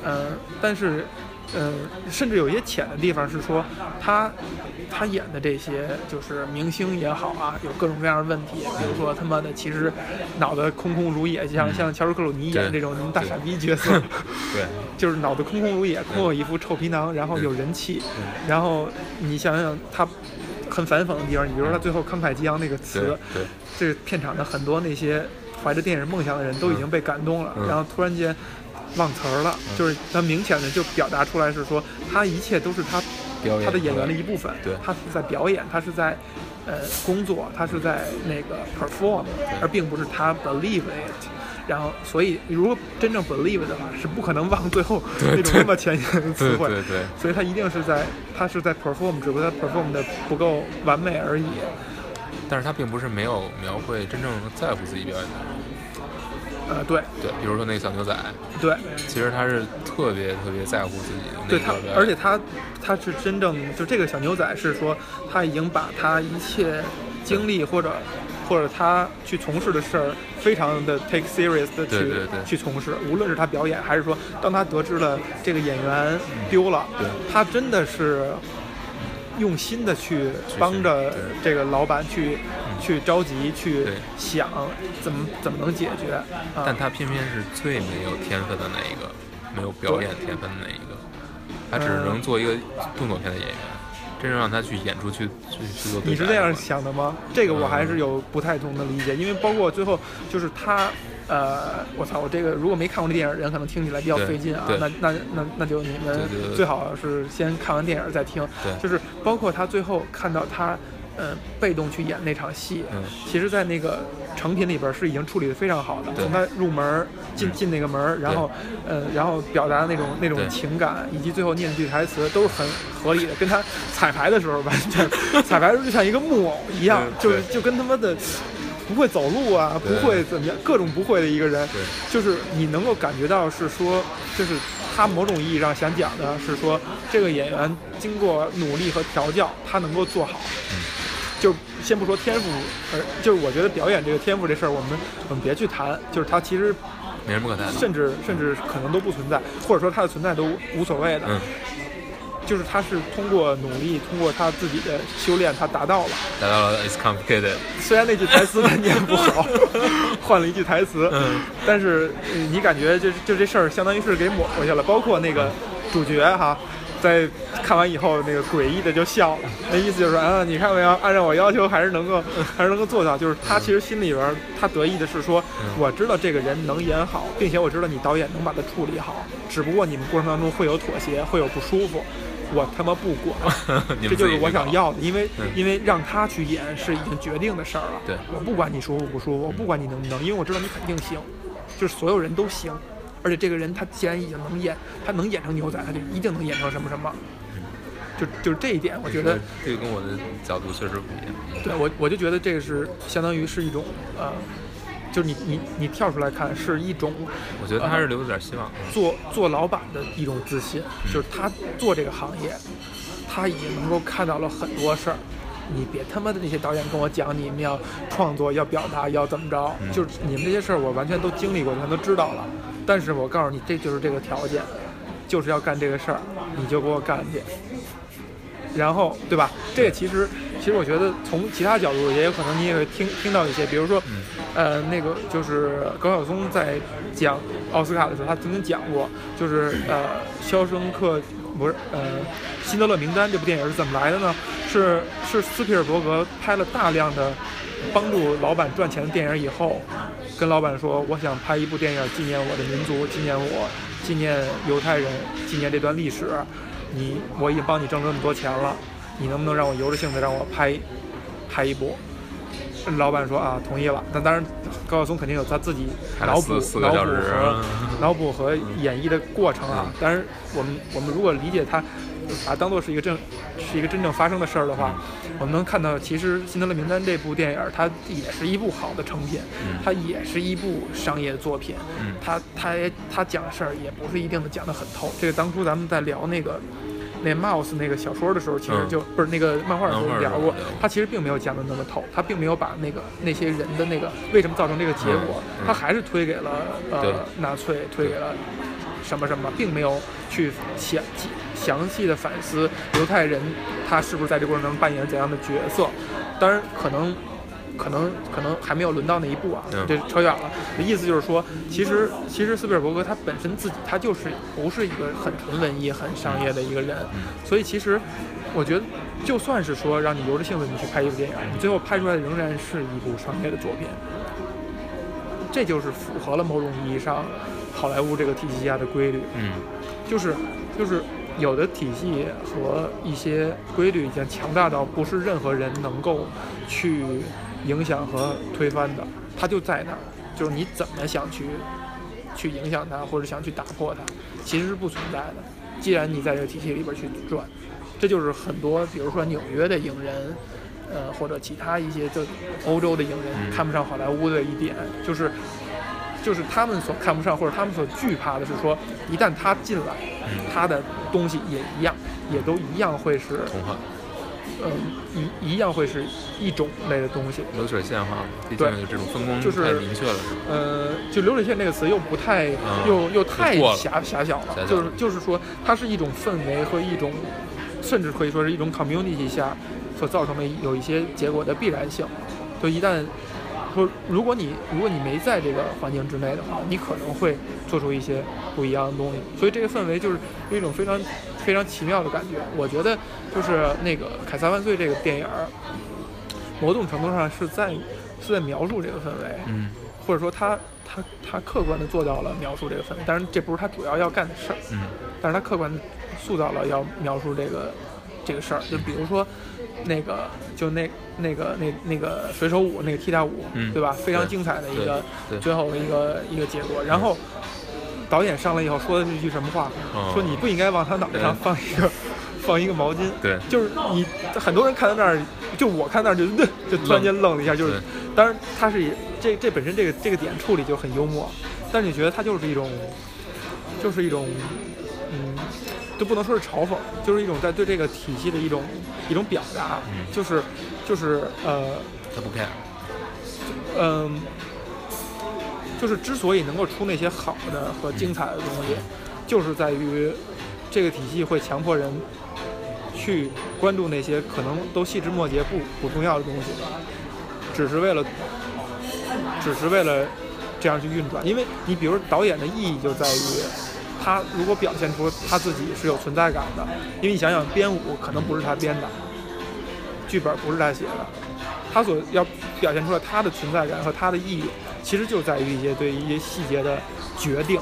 Speaker 1: 嗯、但是，嗯、甚至有一些浅的地方是说他他演的这些就是明星也好啊，有各种各样的问题，比如说他妈的其实脑袋空空如也，像像乔治克鲁尼演的这种大傻逼角色，
Speaker 2: 对，
Speaker 1: 就是脑子空空如也，空有一副臭皮囊，然后有人气，然后你想想他很反讽的地方，你比如说他最后慷慨激昂那个词，
Speaker 2: 对
Speaker 1: 这片场的很多那些怀着电影梦想的人都已经被感动了，
Speaker 2: 嗯
Speaker 1: 然后突然间忘词儿了，就是他明显的就表达出来是说他一切都是他
Speaker 2: 表演
Speaker 1: 他的演员的一部分，
Speaker 2: 对
Speaker 1: 他是在表演，他是在呃工作，他是在那个 perform，而并不是他 believe it。然后所以如果真正 believe 的话，是不可能忘最后 那种那么浅显的词汇。
Speaker 2: 对对对，
Speaker 1: 所以他一定是在，他是在 perform，只不过他 perform 的不够完美而已。
Speaker 2: 但是他并不是没有描绘真正在乎自己表演的人。
Speaker 1: 呃，对
Speaker 2: 对，比如说那个小牛仔，
Speaker 1: 对
Speaker 2: 其实他是特别特别在乎自己的那
Speaker 1: 对，他而且他他是真正就这个小牛仔是说他已经把他一切经历或者或者他去从事的事儿非常的 take serious 的去去从事，无论是他表演还是说当他得知了这个演员丢了，
Speaker 2: 对
Speaker 1: 他真的是用心的去
Speaker 2: 去
Speaker 1: 帮着这个老板去、去着急去想怎么怎么能解决啊。
Speaker 2: 但。他偏偏是最没有天分的那一个，没有表演天分的那一个，他只能做一个动作片的演员，真正让他去演出去去去做
Speaker 1: 你是这样想的吗？这个我还是有不太同的理解，因为包括最后就是他，呃，我操，我这个如果没看过这电影的人，可能听起来比较费劲啊。那那那那就你们最好是先看完电影再听。
Speaker 2: 对
Speaker 1: 就是包括他最后看到他，呃，被动去演那场戏，
Speaker 2: 嗯
Speaker 1: 其实，在那个成品里边是已经处理的非常好的。从他入门进
Speaker 2: 嗯
Speaker 1: 进那个门，然后呃，然后表达的那种那种情感，以及最后念的句台词都是很合理的，跟他彩排的时候完全 彩排的时候就像一个木偶一样，就是就跟他妈的不会走路啊，不会怎么样，各种不会的一个人，就是你能够感觉到是说，就是他某种意义上想讲的是说，这个演员经过努力和调教，他能够做好。就先不说天赋，而就是我觉得表演这个天赋这事儿，我们我们别去谈，就是他其实
Speaker 2: 没什么可谈的。
Speaker 1: 甚至甚至可能都不存在，或者说他的存在都无所谓的。
Speaker 2: 嗯，
Speaker 1: 就是他是通过努力，通过他自己的修炼，他达到了。
Speaker 2: 达到了 It's complicated。
Speaker 1: 虽然那句台词他念不好，换了一句台词，
Speaker 2: 嗯
Speaker 1: 但是呃你感觉就就这事儿相当于是给抹过去了，包括那个主角哈。在看完以后，那个诡异的就笑了，那意思就是啊，你看没有，按照我要求还是能够，还是能够做到。就是他其实心里边，他得意的是说，我知道这个人能演好，并且我知道你导演能把他处理好，只不过你们过程当中会有妥协，会有不舒服，我他妈不管，这就是我想要的，因为、
Speaker 2: 嗯
Speaker 1: 因为让他去演是已经决定的事儿了。
Speaker 2: 对
Speaker 1: 我不管你舒服不舒服，我不管你能不能，因为我知道你肯定行，就是所有人都行。而且这个人他既然已经能演，他能演成牛仔，他就一定能演成什么什么。就就是这一点，我觉得，
Speaker 2: 这个跟我的角度确实不一样。
Speaker 1: 对我我就觉得这个是相当于是一种呃，就是你你你跳出来看是一种
Speaker 2: 我觉得他还是留了点希望。
Speaker 1: 做做老板的一种自信，就是他做这个行业，他已经能够看到了很多事儿。你别他妈的那些导演跟我讲你们要创作、要表达、要怎么着，就是你们这些事儿我完全都经历过，全都知道了。但是我告诉你，这就是这个条件，就是要干这个事儿，你就给我干去。然后，对吧？这个其实，其实我觉得从其他角度也有可能你也会听听到一些，比如说，呃，那个就是高晓松在讲奥斯卡的时候，他曾经讲过，就是呃，《肖申克》不是呃，《辛德勒名单》这部电影是怎么来的呢？是是斯皮尔伯格拍了大量的帮助老板赚钱的电影以后，跟老板说，我想拍一部电影纪念我的民族，纪念我，纪念犹太人，纪念这段历史。你我已经帮你挣这么多钱了，你能不能让我由着性子让我拍拍一部？老板说啊，同意了。但当然，高晓松肯定有他自己脑补、脑补和脑补和演绎的过程啊
Speaker 2: 嗯。
Speaker 1: 当然，我们我们如果理解他，把它当做是一个正是一个真正发生的事儿的话，我们能看到，其实《辛德勒名单》这部电影，它也是一部好的成品，
Speaker 2: 嗯
Speaker 1: 它也是一部商业作品。
Speaker 2: 嗯
Speaker 1: 它它也他讲的事儿也不是一定的讲得很透。这个当初咱们在聊那个那 Mouse 那个小说的时候，其实
Speaker 2: 嗯
Speaker 1: 就、不是那个漫画的时候聊过
Speaker 2: 候聊过，
Speaker 1: 他其实并没有讲得那么透，它并没有把那个那些人的那个为什么造成这个结果，
Speaker 2: 嗯嗯
Speaker 1: 他还是推给了呃纳粹，推给了。什么什么，并没有去详详细的反思犹太人他是不是在这过程中扮演怎样的角色。当然，可能可能可能还没有轮到那一步啊，
Speaker 2: 嗯
Speaker 1: 这扯远了。意思就是说，其实其实斯皮尔伯格他本身自己他就是不是一个很纯文艺、很商业的一个人，所以其实我觉得，就算是说让你由着性子你去拍一部电影，你最后拍出来的仍然是一部商业的作品。这就是符合了某种意义上好莱坞这个体系下的规律。
Speaker 2: 嗯
Speaker 1: 就是就是有的体系和一些规律已经强大到不是任何人能够去影响和推翻的，它就在那儿。就是你怎么想去去影响它，或者想去打破它，其实是不存在的。既然你在这个体系里边去转，这就是很多，比如说纽约的影人，呃，或者其他一些就欧洲的影人
Speaker 2: 嗯
Speaker 1: 看不上好莱坞的一点，就是就是他们所看不上或者他们所惧怕的是说，一旦他进来，
Speaker 2: 嗯，
Speaker 1: 他的东西也一样，也都一样会是，
Speaker 2: 同化
Speaker 1: 嗯，一一样会是一种类的东西。
Speaker 2: 流水线化，毕
Speaker 1: 对
Speaker 2: 竟这种分工
Speaker 1: 就是
Speaker 2: 太明确了，是吧？
Speaker 1: 呃，就流水线这个词又不太，
Speaker 2: 嗯
Speaker 1: 又又太狭狭小了，就是就是说，它是一种氛围和一种，甚至可以说是一种 community 下所造成的有一些结果的必然性。就一旦说，如果你如果你没在这个环境之内的话，你可能会做出一些不一样的东西。所以这个氛围就是有一种非常非常奇妙的感觉。我觉得就是那个《凯撒万岁》这个电影儿，某种程度上是在是在描述这个氛围。
Speaker 2: 嗯
Speaker 1: 或者说他他他客观的做到了描述这个氛围，当然这不是他主要要干的事儿，
Speaker 2: 嗯
Speaker 1: 但是他客观的塑造了要描述这个这个事儿，就比如说那个就那那个那那个水手舞那个踢踏舞，
Speaker 2: 嗯
Speaker 1: 对吧？非常精彩的一个最后的一个一个结果，然后。导演上来以后说的是一句什么话？
Speaker 2: 哦
Speaker 1: 说你不应该往他脑袋上放一个放一个毛巾。
Speaker 2: 对
Speaker 1: 就是你很多人看到那儿，就我看那儿就就突然间愣了一下，就是当然，他是以这这本身这个这个点处理就很幽默，但是你觉得他就是一种，就是一种，嗯，都不能说是嘲讽，就是一种在对这个体系的一种一种表达，
Speaker 2: 嗯
Speaker 1: 就是就是呃
Speaker 2: 他不 care，
Speaker 1: 嗯、就是之所以能够出那些好的和精彩的东西，就是在于这个体系会强迫人去关注那些可能都细枝末节不不重要的东西，只是为了只是为了这样去运转。因为你比如导演的意义就在于，他如果表现出他自己是有存在感的，因为你想想编舞可能不是他编的，剧本不是他写的，他所要表现出来他的存在感和他的意义，其实就在于一些对一些细节的决定。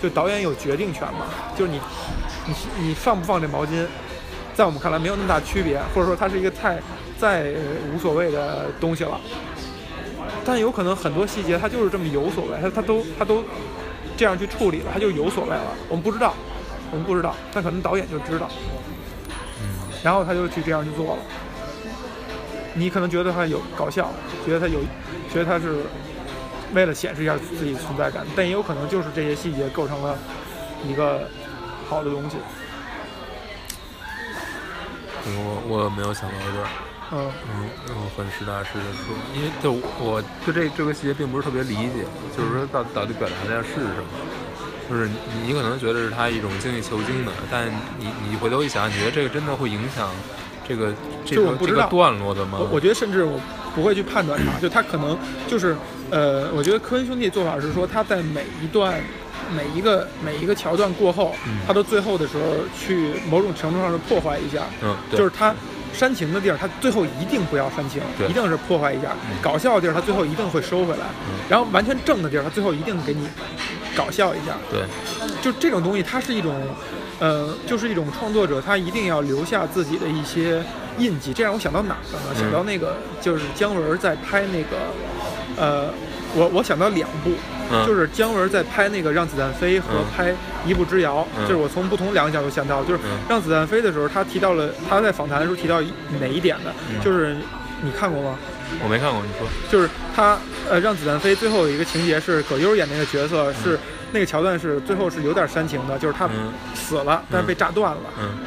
Speaker 1: 就导演有决定权嘛，就是你你你放不放这毛巾，在我们看来没有那么大区别，或者说它是一个太再无所谓的东西了。但有可能很多细节它就是这么有所谓，它它都它都这样去处理了，他就有所谓了。我们不知道，我们不知道，但可能导演就知道，
Speaker 2: 嗯
Speaker 1: 然后他就去这样去做了。你可能觉得他有搞笑，觉得他有，觉得他是为了显示一下自己存在感，但也有可能就是这些细节构成了一个好的东西。
Speaker 2: 我我没有想到这儿。
Speaker 1: 嗯
Speaker 2: 嗯，我很实打实的说，因为就我对这这个细节并不是特别理解，就是说到到底表达的是什么？就是你你可能觉得是他一种精益求精的，但你你回头一想，你觉得这个真的会影响这个这个这个段落的吗？
Speaker 1: 我我觉得甚至我不会去判断它，就他可能就是呃，我觉得科恩兄弟做法是说他在每一段。每一个每一个桥段过后，
Speaker 2: 嗯
Speaker 1: 他到最后的时候去某种程度上是破坏一下，
Speaker 2: 嗯，对
Speaker 1: 就是他煽情的地儿，他最后一定不要煽情，一定是破坏一下；
Speaker 2: 嗯
Speaker 1: 搞笑的地儿，他最后一定会收回来。
Speaker 2: 嗯
Speaker 1: 然后完全正的地儿，他最后一定给你搞笑一下。
Speaker 2: 对，
Speaker 1: 就这种东西，它是一种，呃，就是一种创作者他一定要留下自己的一些印记。这让我想到哪儿了想到那个就是姜文在拍那个，呃，我我想到两部，
Speaker 2: 嗯。
Speaker 1: 就是姜文在拍那个《让子弹飞》和
Speaker 2: 嗯。
Speaker 1: 拍《一步之遥》
Speaker 2: 嗯。
Speaker 1: 就是我从不同两个角度想到，就是《
Speaker 2: 嗯。
Speaker 1: 让子弹飞》的时候，他提到了他在访谈的时候提到哪一点呢？
Speaker 2: 嗯。
Speaker 1: 就是你看过吗？
Speaker 2: 我没看过，你说，
Speaker 1: 就是他呃，让子弹飞最后有一个情节是葛优演那个角色是、那个桥段是最后是有点煽情的，就是他
Speaker 2: 嗯。
Speaker 1: 死了，但是被炸断了，
Speaker 2: 嗯。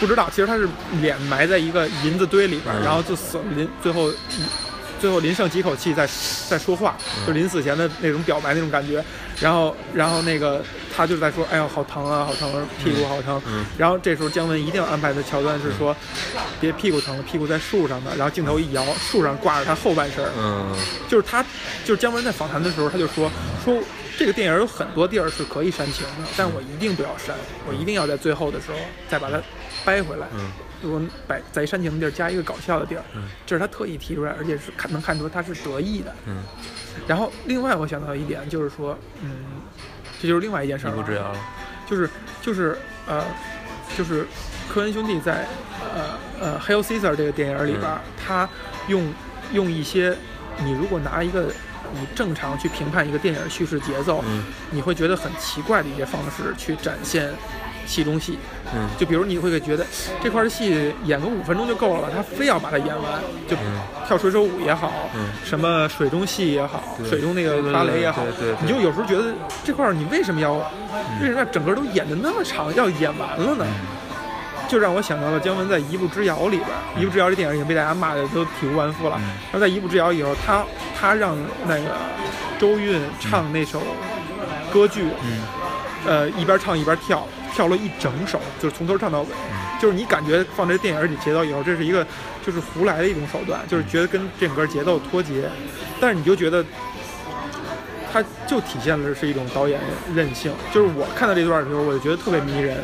Speaker 1: 不知道其实他是脸埋在一个银子堆里边，
Speaker 2: 嗯。
Speaker 1: 然后就死了，临最后最后临剩几口气在在说话，
Speaker 2: 嗯。
Speaker 1: 就临死前的那种表白那种感觉，然后然后那个他就在说，哎呀好疼啊，好疼啊，屁股好疼。
Speaker 2: 嗯
Speaker 1: 然后这时候姜文一定要安排的桥段是说，别屁股疼了，屁股在树上呢。然后镜头一摇，树上挂着他后半身儿，
Speaker 2: 嗯
Speaker 1: 就是他，就是姜文在访谈的时候，他就说说这个电影有很多地儿是可以煽情的，但我一定不要煽，我一定要在最后的时候再把它掰回来。
Speaker 2: 嗯
Speaker 1: 如果把在煽情的地儿加一个搞笑的地儿，
Speaker 2: 嗯
Speaker 1: 这是他特意提出来，而且是看能看出他是得意的。
Speaker 2: 嗯，
Speaker 1: 然后另外我想到一点就是说，嗯，这就是另外一件事儿就是就是呃，就是科恩兄弟在呃呃《Hail Caesar》这个电影里边儿，他用用一些你如果拿一个你正常去评判一个电影叙事节奏，
Speaker 2: 嗯。
Speaker 1: 你会觉得很奇怪的一些方式去展现戏中戏。
Speaker 2: 嗯
Speaker 1: 就比如你会觉得这块儿戏演个五分钟就够了吧，他非要把它演完，就
Speaker 2: 嗯。
Speaker 1: 跳水手舞也好，
Speaker 2: 嗯。
Speaker 1: 什么水中戏也好，水中那个芭蕾也好，
Speaker 2: 对对对对。
Speaker 1: 你就有时候觉得这块儿你为什么要，为什么要整个都演的那么长，要演完了呢？就让我想到了姜文在《一步之遥》里边，《一步之遥》这电影已经被大家骂的都体无完肤了。
Speaker 2: 嗯。
Speaker 1: 然后在《一步之遥》以后，他他让那个周韵唱那首歌剧，
Speaker 2: 嗯。
Speaker 1: 呃，一边唱一边跳，跳了一整首，就是从头唱到尾。就是你感觉放这电影里节奏以后，这是一个就是胡来的一种手段，就是觉得跟整个节奏脱节，但是你就觉得。它就体现了是一种导演任性，就是我看到这段的时候，我就觉得特别迷人。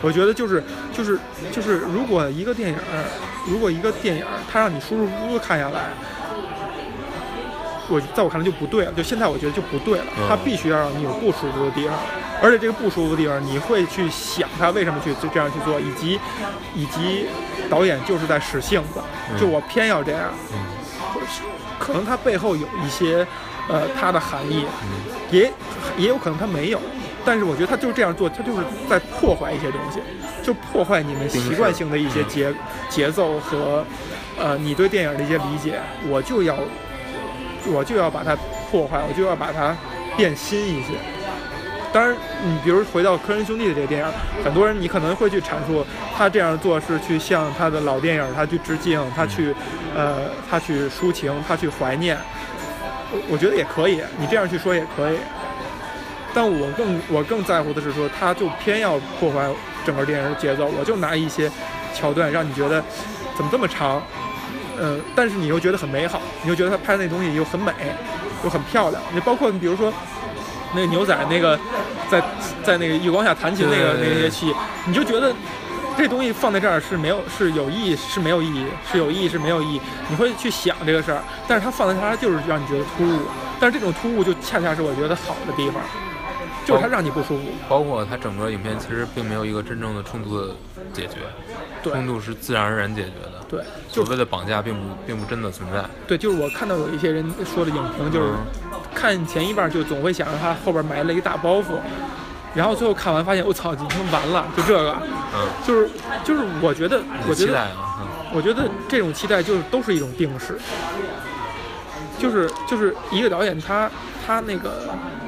Speaker 1: 我觉得就是就是就是，如果一个电影，如果一个电影它让你舒舒服服的看下来，我在我看来就不对了。就现在我觉得就不对了，
Speaker 2: 嗯
Speaker 1: 它必须要让你有不舒服的地方，而且这个不舒服的地方，你会去想他为什么去这样去做，以及以及导演就是在使性子，就我偏要这样。可能他背后有一些呃他的含义，也也有可能他没有。但是我觉得他就是这样做，他就是在破坏一些东西，就破坏你们习惯性的一些节节奏和，呃，你对电影的一些理解，我就要，我就要把它破坏，我就要把它变新一些。当然，你比如回到科恩兄弟的这个电影，很多人你可能会去阐述他这样做是去向他的老电影他去致敬，他去，呃，他去抒情，他去怀念。我我觉得也可以，你这样去说也可以。但我更我更在乎的是说，他就偏要破坏整个电影的节奏，我就拿一些桥段让你觉得怎么这么长，呃，但是你又觉得很美好，你又觉得他拍的那东西又很美，又很漂亮。你包括你比如说那个牛仔那个在在那个月光下弹琴那个那些戏，你就觉得这东西放在这儿是没有是有意义是没有意义，是有意义是没有意义，你会去想这个事儿，但是它放在这儿就是让你觉得突兀，但是这种突兀就恰恰是我觉得好的地方。就是他让你不舒服，
Speaker 2: 包括他整个影片其实并没有一个真正的冲突的解决，冲突是自然而然解决的。
Speaker 1: 对，
Speaker 2: 所谓的绑架并不并不真的存在。
Speaker 1: 对，就是我看到有一些人说的影评，就是看前一半就总会想着他后边埋了一个大包袱，然后最后看完发现我操，已经完了，就这个，
Speaker 2: 嗯，
Speaker 1: 就是就是我觉得，我觉得，
Speaker 2: 啊、
Speaker 1: 我觉得这种期待就是都是一种定式，就是就是一个导演他他那个。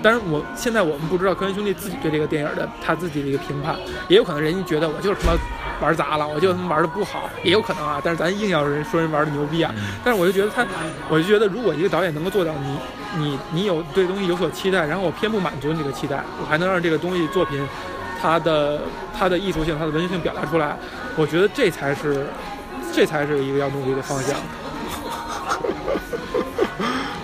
Speaker 1: 当然，我现在我们不知道科恩兄弟自己对这个电影的他自己的一个评判，也有可能人家觉得我就是他妈玩砸了，我就他妈玩的不好，也有可能啊。但是咱硬要人说人玩的牛逼啊，但是我就觉得他，我就觉得如果一个导演能够做到你你你有对东西有所期待，然后我偏不满足你这个期待，我还能让这个东西作品它的它的艺术性、它的文学性表达出来，我觉得这才是这才是一个要努力的方向。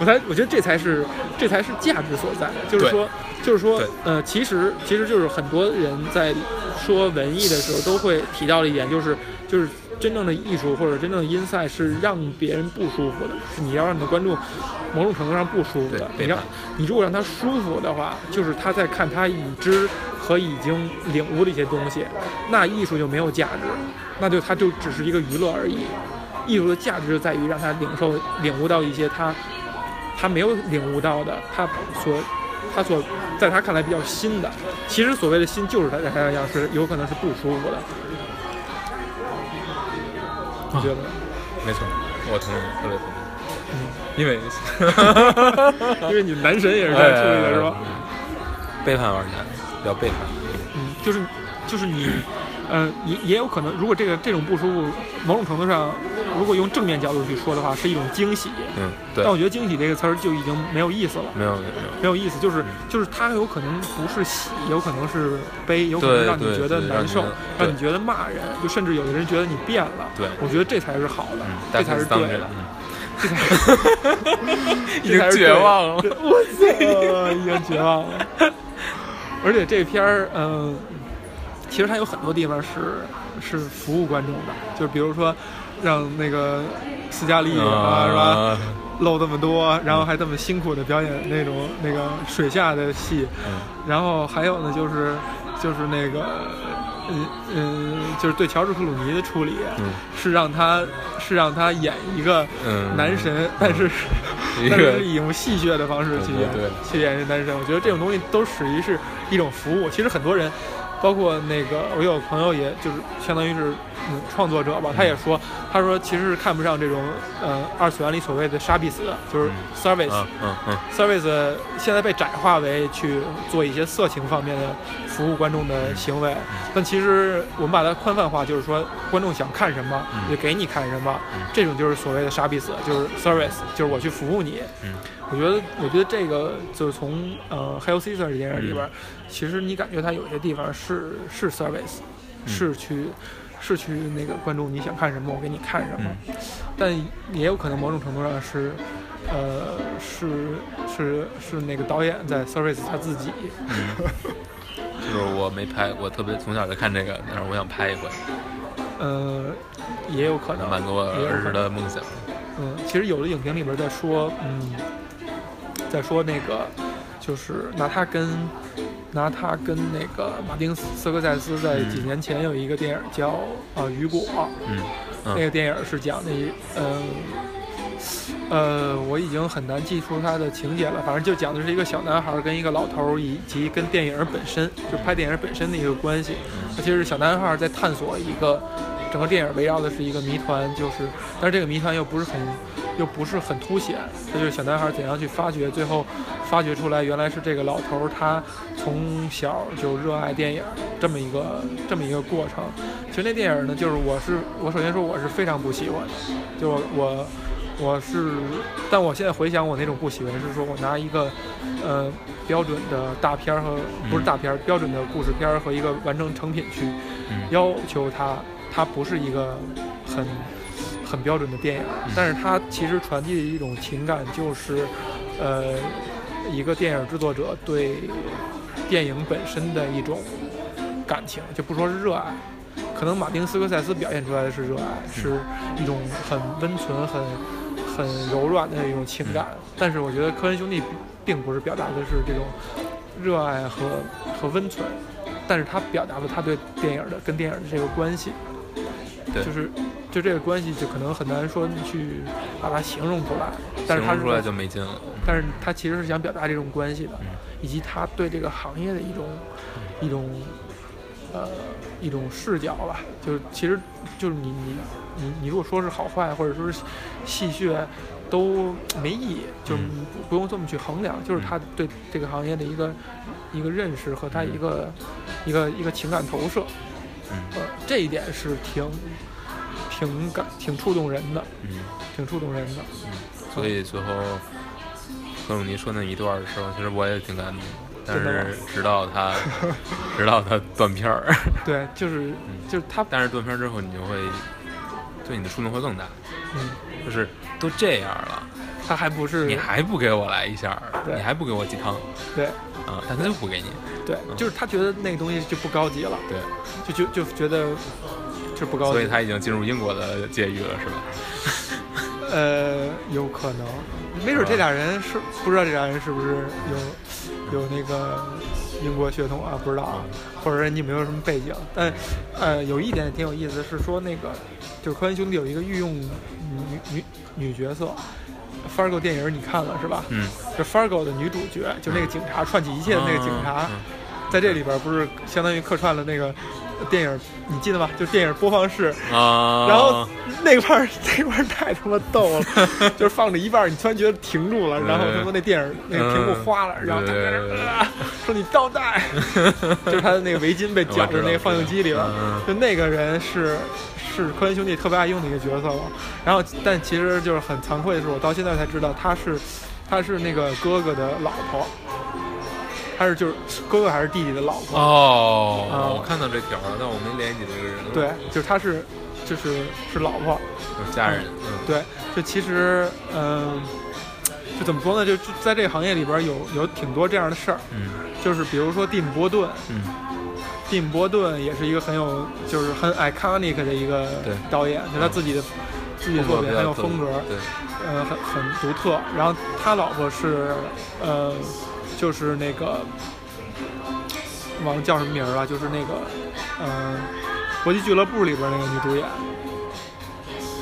Speaker 1: 我才我觉得这才是这才是价值所在，就是说就是说呃，其实其实就是很多人在说文艺的时候都会提到的一点，就是就是真正的艺术或者真正的音赛是让别人不舒服的，是你要让你的观众某种程度上不舒服的。你让你如果让他舒服的话，就是他在看他已知和已经领悟的一些东西，那艺术就没有价值，那就他就只是一个娱乐而已。艺术的价值就在于让他领受领悟到一些他。他没有领悟到的，他所，他所，在他看来比较新的，其实所谓的新，就是他在他来讲是有可能是不舒服的。你觉得呢？
Speaker 2: 没错，我同意，特别同意。
Speaker 1: 嗯，
Speaker 2: 因为，
Speaker 1: 因为你男神也是这样处理的，是吧？
Speaker 2: 背叛玩家，比较背叛。
Speaker 1: 嗯，就是，就是你。呃，也也有可能，如果这个这种不舒服，某种程度上，如果用正面角度去说的话，是一种惊喜。
Speaker 2: 嗯，对。
Speaker 1: 但我觉得“惊喜”这个词儿就已经没有意思了。
Speaker 2: 没有，没有，
Speaker 1: 没有意思，就是就是它有可能不是喜，有可能是悲，有可能让你觉得难受，让你觉得骂人，就甚至有的人觉得你变了。
Speaker 2: 对，
Speaker 1: 我觉得这才是好的，这才是对的。这才
Speaker 2: 已经绝望了，
Speaker 1: 我操，已经绝望了。而且这片儿，嗯。其实它有很多地方是是服务观众的，就是比如说，让那个斯嘉丽啊，是吧，露这么多，然后还这么辛苦的表演那种那个水下的戏，然后还有呢，就是就是那个，嗯嗯，就是对乔治克鲁尼的处理，是让他是让他演一个男神，但是但是以用戏谑的方式去演去演这男神。我觉得这种东西都属于是一种服务。其实很多人，包括那个我有朋友，也就是相当于是嗯创作者吧，他也说，他说其实是看不上这种呃二次元里所谓的杀必死，就是
Speaker 2: 嗯。
Speaker 1: Service、
Speaker 2: 嗯嗯嗯。
Speaker 1: Service 现在被窄化为去做一些色情方面的服务观众的行为，但其实我们把它宽泛化，就是说观众想看什么
Speaker 2: 嗯。
Speaker 1: 就给你看什么
Speaker 2: 嗯，
Speaker 1: 这种就是所谓的杀必死，就是 service，就是我去服务你。
Speaker 2: 嗯。
Speaker 1: 我觉得，我觉得这个就是从呃《Hail Caesar》这电影里
Speaker 2: 嗯。
Speaker 1: 边，其实你感觉它有些地方是是 service，、
Speaker 2: 嗯。
Speaker 1: 是去是去那个关注你想看什么我给你看什么，
Speaker 2: 嗯。
Speaker 1: 但也有可能某种程度上是，呃，是是是那个导演在 service 他自己，
Speaker 2: 嗯，就是我没拍，我特别从小就看这个，但是我想拍一回，
Speaker 1: 呃，也有可能
Speaker 2: 满足我儿时的梦想。
Speaker 1: 嗯，其实有的影评里边在说，嗯，在说那个，就是拿他跟拿他跟那个马丁斯科塞斯在
Speaker 2: 嗯
Speaker 1: 几年前有一个电影叫呃《雨果》，
Speaker 2: 嗯嗯
Speaker 1: 那个电影是讲的一，嗯。呃，我已经很难记出它的情节了，反正就讲的是一个小男孩跟一个老头，以及跟电影本身，就拍电影本身的一个关系。其实是小男孩在探索一个，整个电影围绕的是一个谜团，就是，但是这个谜团又不是很，又不是很凸显，这就是小男孩怎样去发掘，最后发掘出来原来是这个老头儿他从小就热爱电影这么一个这么一个过程。其实那电影呢，就是我是我首先说我是非常不喜欢的，就我我。我是，但我现在回想我那种不喜欢，是说我拿一个，呃，标准的大片儿和不是大片儿，标准的故事片儿和一个完成成品去
Speaker 2: 嗯
Speaker 1: 要求它，它不是一个很很标准的电影，但是它其实传递的一种情感就是，呃，一个电影制作者对电影本身的一种感情，就不说是热爱。可能马丁斯科塞斯表现出来的是热爱，是一种很温存、很很柔软的一种情感。但是我觉得科恩兄弟并不是表达的是这种热爱和和温存，但是他表达了他对电影的跟电影的这个关系，
Speaker 2: 对
Speaker 1: 就是就这个关系就可能很难说去把它形容出来，但是他是
Speaker 2: 形容出来就没劲了。
Speaker 1: 但是他其实是想表达这种关系的
Speaker 2: 嗯，
Speaker 1: 以及他对这个行业的一种一种呃一种视角吧。就是其实就是你你你你如果说是好坏或者说是戏谑，都没意义，就是
Speaker 2: 嗯
Speaker 1: 不不用这么去衡量，就是他对这个行业的一个一个认识和他一个一个一个情感投射。
Speaker 2: 嗯
Speaker 1: 呃，这一点是挺挺感挺触动人的，
Speaker 2: 嗯，
Speaker 1: 挺触动人的。
Speaker 2: 嗯所以最后何永尼说那一段的时候，其实我也挺感动的。但是直到他，直到他断片儿，
Speaker 1: 对，就是就是他，
Speaker 2: 但是断片儿之后，你就会对你的触动会更大。
Speaker 1: 嗯，
Speaker 2: 就是都这样了，
Speaker 1: 他还不是
Speaker 2: 你还不给我来一下儿，
Speaker 1: 对
Speaker 2: 你还不给我鸡汤
Speaker 1: 对
Speaker 2: 啊？但他就不给你，
Speaker 1: 对，就是他觉得那个东西就不高级了，
Speaker 2: 对，
Speaker 1: 就就就觉得就不高级。
Speaker 2: 所以他已经进入英国的监狱了，是吧？
Speaker 1: 呃，有可能，没准这俩人是不知道这俩人是不是有有那个英国血统啊？不知道啊，或者人家没有什么背景。但呃，有一点挺有意思，是说那个就是科恩兄弟有一个御用女女女角色。Fargo 电影你看了是吧？
Speaker 2: 嗯，
Speaker 1: 这 Fargo 的女主角就那个警察串起一切的那个警察，
Speaker 2: 嗯
Speaker 1: 在这里边不是相当于客串了那个电影，你记得吗？就电影播放室，
Speaker 2: 嗯啊，
Speaker 1: 然后那块儿 那块儿太他妈逗了，就是放着一半儿，你突然觉得停住了，然后他说那电影那个屏幕花了，然后他在那儿、啊、说你倒带，就是他的那个围巾被绞在那个放映机里了
Speaker 2: 嗯，
Speaker 1: 就那个人是是科恩兄弟特别爱用的一个角色了。然后但其实就是很惭愧的是，我到现在才知道他是他是那个哥哥的老婆。他是就是哥哥还是弟弟的老婆
Speaker 2: 哦，
Speaker 1: 啊
Speaker 2: 我看到这条了，但我没联系这个人。
Speaker 1: 对，就是他是就是是老婆，
Speaker 2: 就是家人，嗯，
Speaker 1: 对，就其实，嗯、就怎么说呢？就就在这个行业里边有有挺多这样的事儿，
Speaker 2: 嗯
Speaker 1: 就是比如说蒂姆·波顿，
Speaker 2: 嗯
Speaker 1: 蒂姆·波顿也是一个很有就是很 iconic 的一个导演，就他自己的、自己的作品很有风格，
Speaker 2: 对，
Speaker 1: 呃，很很独特。然后他老婆是，呃，就是那个忘了叫什么名儿了，就是那个，呃，搏击俱乐部里边那个女主演，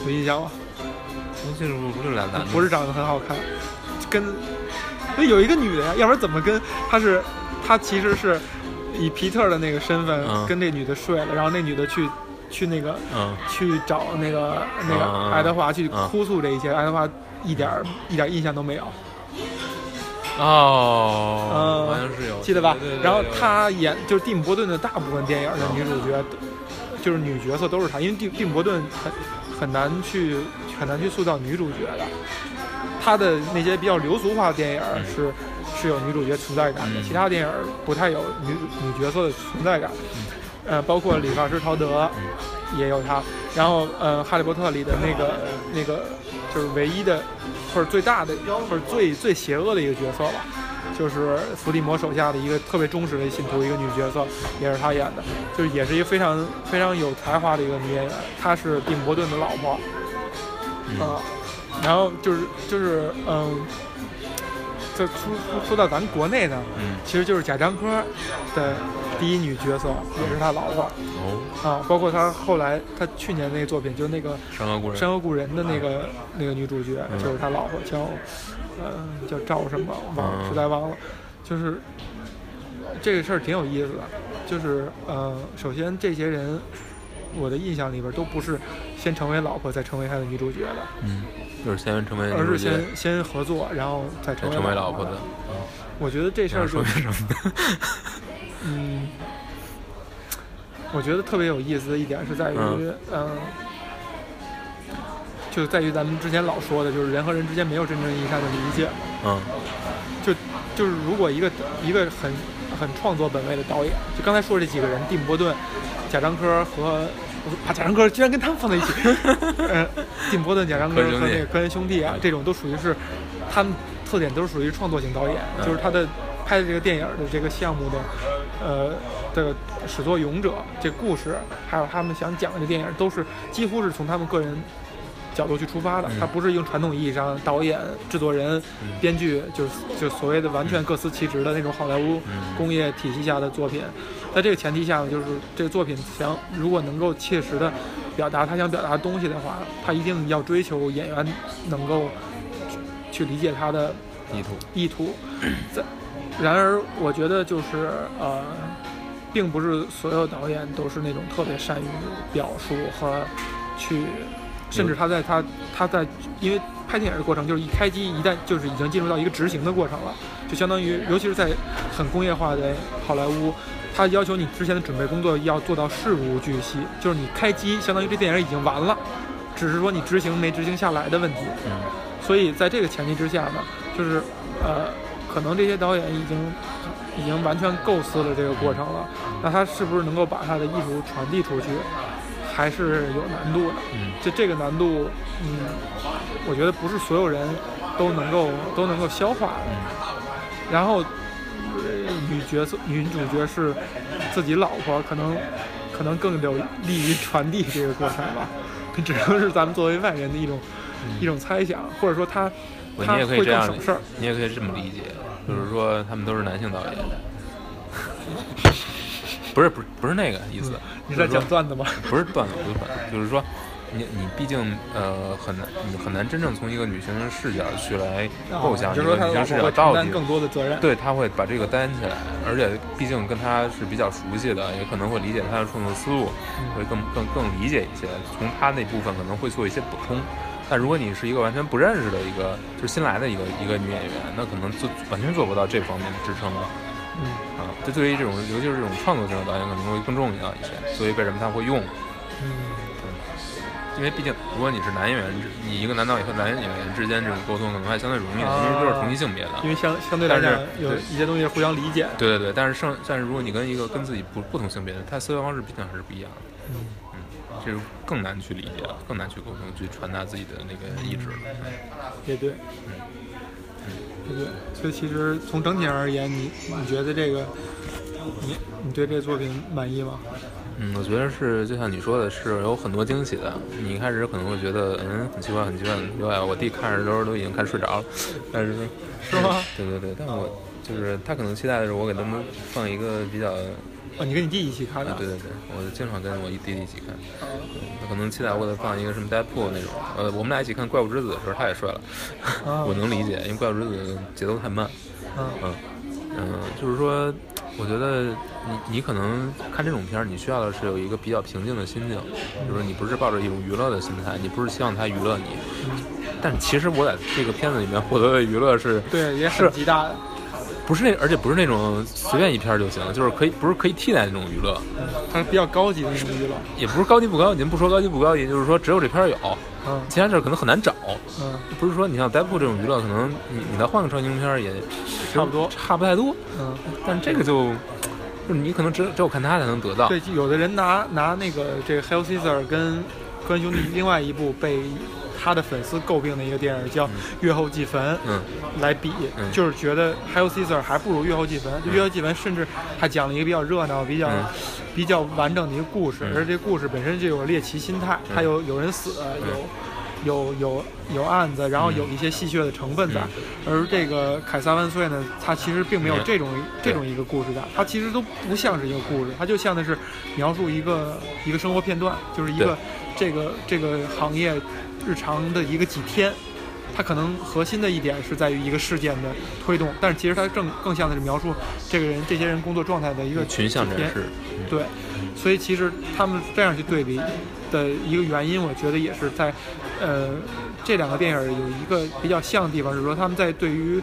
Speaker 1: 有印象吗？
Speaker 2: 搏击俱乐部不是俩男的，
Speaker 1: 不是长得很好看，跟那有一个女的呀，要不然怎么跟她是她其实是以皮特的那个身份
Speaker 2: 嗯。
Speaker 1: 跟这女的睡了，然后那女的去去那个
Speaker 2: 嗯。
Speaker 1: 去找那个那个
Speaker 2: 嗯
Speaker 1: 爱德华去
Speaker 2: 嗯
Speaker 1: 哭诉这一切，爱德华一点儿一点儿印象都没有，
Speaker 2: 哦，
Speaker 1: 嗯
Speaker 2: 好像是有，
Speaker 1: 记得吧？
Speaker 2: 对对？对
Speaker 1: 然后
Speaker 2: 对。
Speaker 1: 她演就是蒂姆·伯顿的大部分电影的女主角，就是女角色都是他，因为蒂蒂姆·伯顿很很难去很难去塑造女主角的，他的那些比较流俗化的电影
Speaker 2: 嗯
Speaker 1: 是、有女主角存在感的，
Speaker 2: 嗯。
Speaker 1: 其他电影不太有女女角色的存在感。呃，包括理发师陶德也有她，然后呃，《哈利波特》里的那个那个就是唯一的或者最大的或者最最邪恶的一个角色吧，就是伏地魔手下的一个特别忠实的信徒，一个女角色，也是她演的，就是也是一个非常非常有才华的一个女演员，她是蒂姆·伯顿的老婆，
Speaker 2: 嗯。
Speaker 1: 啊，然后就是就是嗯，就说说说到咱国内呢，
Speaker 2: 嗯。
Speaker 1: 其实就是贾樟柯的第一女角色，也是他老婆
Speaker 2: 哦，
Speaker 1: 啊，包括他后来他去年那个作品，就是那个《
Speaker 2: 山河故人，
Speaker 1: 山河故人》的那个那个女主角，
Speaker 2: 嗯。
Speaker 1: 就是他老婆，叫呃叫赵什么忘了，
Speaker 2: 嗯。
Speaker 1: 实在忘了，就是这个事儿挺有意思的，就是呃，首先这些人。我的印象里边都不是先成为老婆再成为他的女主角的，
Speaker 2: 嗯，就是先成为女
Speaker 1: 而是，先先合作，然后再成为
Speaker 2: 老
Speaker 1: 婆
Speaker 2: 婆的。
Speaker 1: 我觉得这事儿
Speaker 2: 说明什么呢？
Speaker 1: 嗯，我觉得特别有意思的一点是在于，
Speaker 2: 嗯
Speaker 1: 嗯、就在于咱们之前老说的，就是人和人之间没有真正意义上的理解。
Speaker 2: 嗯
Speaker 1: 就就是如果一个一个很很创作本位的导演，就刚才说这几个人，蒂姆·波顿、贾樟柯和我把贾樟柯居然跟他们放在一起，呃，蒂姆·伯顿、贾樟柯和那个。科恩兄弟啊，这种都属于是他们特点都是属于创作型导演，
Speaker 2: 嗯。
Speaker 1: 就是他的拍的这个电影的这个项目的呃的始作俑者，这故事还有他们想讲的这电影，都是几乎是从他们个人。角度去出发的，
Speaker 2: 嗯。
Speaker 1: 他不是用传统意义上导演、制作人、
Speaker 2: 嗯。
Speaker 1: 编剧，就是就所谓的完全各司其职的那种好莱坞
Speaker 2: 嗯。
Speaker 1: 工业体系下的作品。在这个前提下呢，就是这个作品想如果能够切实的表达他想表达的东西的话，他一定要追求演员能够去理解他的
Speaker 2: 意图，
Speaker 1: 意图。在然而，我觉得就是呃，并不是所有导演都是那种特别善于表述和去，甚至他在他他在因为拍电影的过程就是一开机一旦就是已经进入到一个执行的过程了，就相当于尤其是在很工业化的好莱坞。他要求你之前的准备工作要做到事无巨细，就是你开机，相当于这电影已经完了，只是说你执行没执行下来的问题。
Speaker 2: 嗯
Speaker 1: 所以在这个前提之下呢，就是呃，可能这些导演已经已经完全构思了这个过程了，那他是不是能够把他的艺术传递出去，还是有难度的。
Speaker 2: 嗯
Speaker 1: 就这个难度，嗯，我觉得不是所有人都能够都能够消化的。
Speaker 2: 嗯
Speaker 1: 然后，呃女角色女主角是自己老婆，可能可能更有利于传递这个过程吧。只能是咱们作为外人的一种、一种猜想，或者说他他会
Speaker 2: 你也可以这样
Speaker 1: 更省事儿。
Speaker 2: 你也可以这么理解，就是说他们都是男性导演。不是不是不是那个意思，
Speaker 1: 你在讲段子吗？
Speaker 2: 不是段子，不是段子，就是说，你你毕竟呃很难，你很难真正从一个女性的视角去来构想一
Speaker 1: 啊就是说他
Speaker 2: 个女性视角到底
Speaker 1: 更多的责任。
Speaker 2: 对他会把这个担起来，而且毕竟跟他是比较熟悉的，也可能会理解他的创作思路，会更更更理解一些，从他那部分可能会做一些补充。但如果你是一个完全不认识的一个，就是新来的一个一个女演员，那可能做完全做不到这方面的支撑了。
Speaker 1: 嗯
Speaker 2: 啊，这对于这种，尤其是这种创作型的导演，可能会更重要一些。所以为什么他会用？
Speaker 1: 嗯
Speaker 2: 因为毕竟，如果你是男演员，你一个男导演和男演员之间这种沟通可能还相对容易，
Speaker 1: 啊
Speaker 2: 因为都是同一性别的。
Speaker 1: 因为相相对来讲有一些东西互相理解。
Speaker 2: 对对对，但是剩，但是如果你跟一个跟自己不不同性别的，他思维方式毕竟还是不一样的，
Speaker 1: 嗯
Speaker 2: 这就更难去理解了，更难去沟通，去传达自己的那个意志了。
Speaker 1: 也对，也对。所以其实从整体而言，你你觉得这个，你你对这个作品满意吗？
Speaker 2: 嗯，我觉得是，就像你说的，是有很多惊喜的。你一开始可能会觉得，嗯，很奇怪，很奇怪，很奇怪。我弟看着的时候都已经看睡着了，但是，
Speaker 1: 是吗？
Speaker 2: 对对对，但我就是他可能期待的是我给他们放一个比较
Speaker 1: 哦，你跟你弟一起看的？
Speaker 2: 对对对，我经常跟我弟弟一起看。可能期待我给他放一个什么 Deadpool 那种。呃，我们俩一起看《怪物之子》的时候，他也睡了。
Speaker 1: 啊
Speaker 2: 我能理解，因为《怪物之子》节奏太慢。
Speaker 1: 嗯
Speaker 2: 嗯嗯，就是说，我觉得你你可能看这种片儿，你需要的是有一个比较平静的心境，就是你不是抱着一种娱乐的心态，你不是希望他娱乐你。但其实我在这个片子里面 获得的娱乐是
Speaker 1: 对，也
Speaker 2: 是
Speaker 1: 很极大的。
Speaker 2: 不是那，而且不是那种随便一片儿就行，就是可以不是可以替代那种娱乐，
Speaker 1: 它是比较高级的那种娱乐。
Speaker 2: 也不是高级不高级，不说高级不高级，就是说只有这片儿有，
Speaker 1: 嗯
Speaker 2: 其他地儿可能很难找。
Speaker 1: 嗯
Speaker 2: 不是说你像 Deadpool 这种娱乐，可能你你再换个超级英雄片儿也
Speaker 1: 差不多
Speaker 2: 差不太多。
Speaker 1: 嗯，
Speaker 2: 但这个就就是你可能只只有看他才能得到。
Speaker 1: 对，有的人拿拿那个这个《Hell Caesar》跟科恩兄弟另外一部被他的粉丝诟病的一个电影叫《月后祭坟》
Speaker 2: 嗯。
Speaker 1: 来比，
Speaker 2: 嗯。
Speaker 1: 就是觉得《Hell Caesar》还不如《月后祭坟》。就《月后祭坟》甚至还讲了一个比较热闹、比较、
Speaker 2: 嗯。
Speaker 1: 比较完整的一个故事，
Speaker 2: 嗯。
Speaker 1: 而这个故事本身就有猎奇心态，它有有人死，有有有有案子，然后有一些戏谑的成分在。而这个《凯撒万岁》呢，它其实并没有
Speaker 2: 嗯。
Speaker 1: 这种
Speaker 2: 对。
Speaker 1: 这种一个故事感，它其实都不像是一个故事，它就像的是描述一个一个生活片段，就是一个这个这个行业日常的一个几天。它可能核心的一点是在于一个事件的推动，但是其实它更更像的是描述这个人这些人工作状态的一个
Speaker 2: 群像展示，
Speaker 1: 对，所以其实他们这样去对比的一个原因，我觉得也是在，呃，这两个电影有一个比较像的地方，是说他们在对于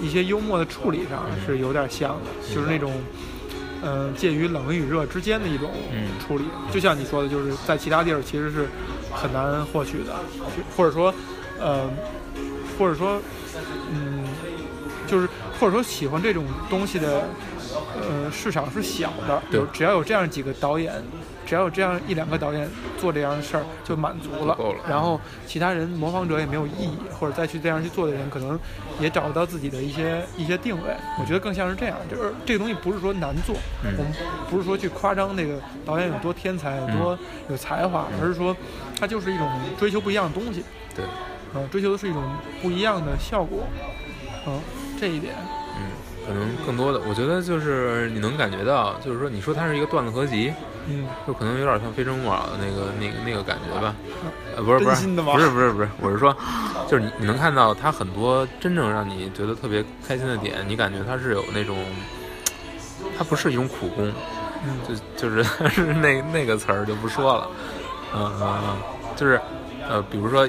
Speaker 1: 一些幽默的处理上是有点像的，就是那种，呃，介于冷与热之间的一种
Speaker 2: 嗯
Speaker 1: 处理。就像你说的，就是在其他地儿其实是很难获取的，或者说，呃，或者说，嗯，就是或者说喜欢这种东西的，呃，市场是小的，
Speaker 2: 对。
Speaker 1: 有只要有这样几个导演，只要有这样一两个导演做这样的事儿就满足了，
Speaker 2: 够了。
Speaker 1: 然后其他人模仿者也没有意义，或者再去这样去做的人，可能也找不到自己的一些一些定位。我觉得更像是这样，就是这个东西不是说难做，
Speaker 2: 嗯。
Speaker 1: 我们不是说去夸张那个导演有多天才、有多有才华，而是说他就是一种追求不一样的东西。
Speaker 2: 对，
Speaker 1: 嗯，追求的是一种不一样的效果，嗯，这一点，
Speaker 2: 嗯，可能更多的，我觉得就是你能感觉到，就是说你说它是一个段子合集，
Speaker 1: 嗯，
Speaker 2: 就可能有点像《非诚勿扰》的那个那个那个感觉吧。呃，不是不是。不是不是不是，我是说，就是你你能看到它很多真正让你觉得特别开心的点，你感觉它是有那种，它不是一种苦功，
Speaker 1: 嗯，
Speaker 2: 就就是是 那那个词儿就不说了，嗯嗯嗯，就是呃，比如说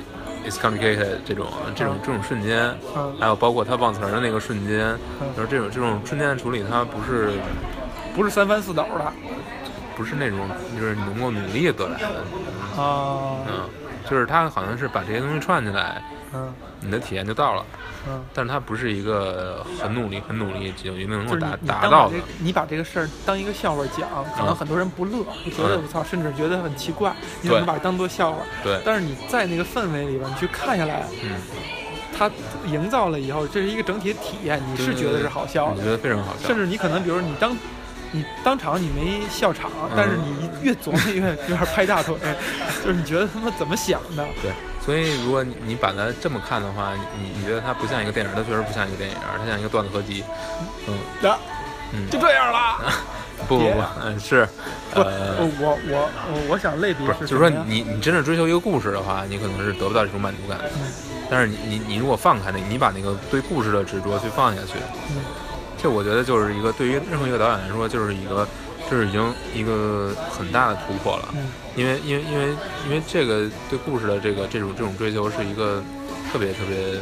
Speaker 2: it's complicated 这种这种这种瞬间，
Speaker 1: 嗯
Speaker 2: 还有包括他忘词儿的那个瞬间，
Speaker 1: 嗯。
Speaker 2: 就是这种这种瞬间的处理，它不是
Speaker 1: 不是三番四倒的。
Speaker 2: 不是那种就是你能够努力得来的，
Speaker 1: 啊，
Speaker 2: 嗯，就是他好像是把这些东西串起来，
Speaker 1: 嗯
Speaker 2: 你的体验就到了。
Speaker 1: 嗯，
Speaker 2: 但是它不是一个很努力、很努力就一定能够达达到的。
Speaker 1: 你把这个事儿当一个笑话讲，可能
Speaker 2: 嗯
Speaker 1: 很多人不乐，就觉得
Speaker 2: 嗯
Speaker 1: 我操，甚至觉得很奇怪，你怎么把它当做笑话？
Speaker 2: 对，
Speaker 1: 但是你在那个氛围里边，你去看下来，
Speaker 2: 嗯，
Speaker 1: 它营造了以后，这是一个整体的体验，你是觉得是好笑的
Speaker 2: 我觉，得非常好笑
Speaker 1: 甚。至你可能，比如说你当。你当场你没笑场，
Speaker 2: 嗯
Speaker 1: 但是你越琢磨越有点拍大腿，就是你觉得他妈怎么想的？
Speaker 2: 对，所以如果你你把它这么看的话，你你觉得它不像一个电影，它确实不像一个电影，它像一个段子合集。嗯
Speaker 1: 啊，
Speaker 2: 嗯，
Speaker 1: 就这样了。
Speaker 2: 不不不，嗯是，
Speaker 1: 不，
Speaker 2: 呃，
Speaker 1: 我我我想类比
Speaker 2: 不是，就是说你你真正追求一个故事的话，你可能是得不到这种满足感。但是你你你如果放开那，你把那个对故事的执着去放下去，
Speaker 1: 嗯
Speaker 2: 这我觉得就是一个对于任何一个导演来说，就是一个这是已经一个很大的突破了。
Speaker 1: 嗯
Speaker 2: 因为因为因为因为这个对故事的这个这种这种追求是一个特别特别，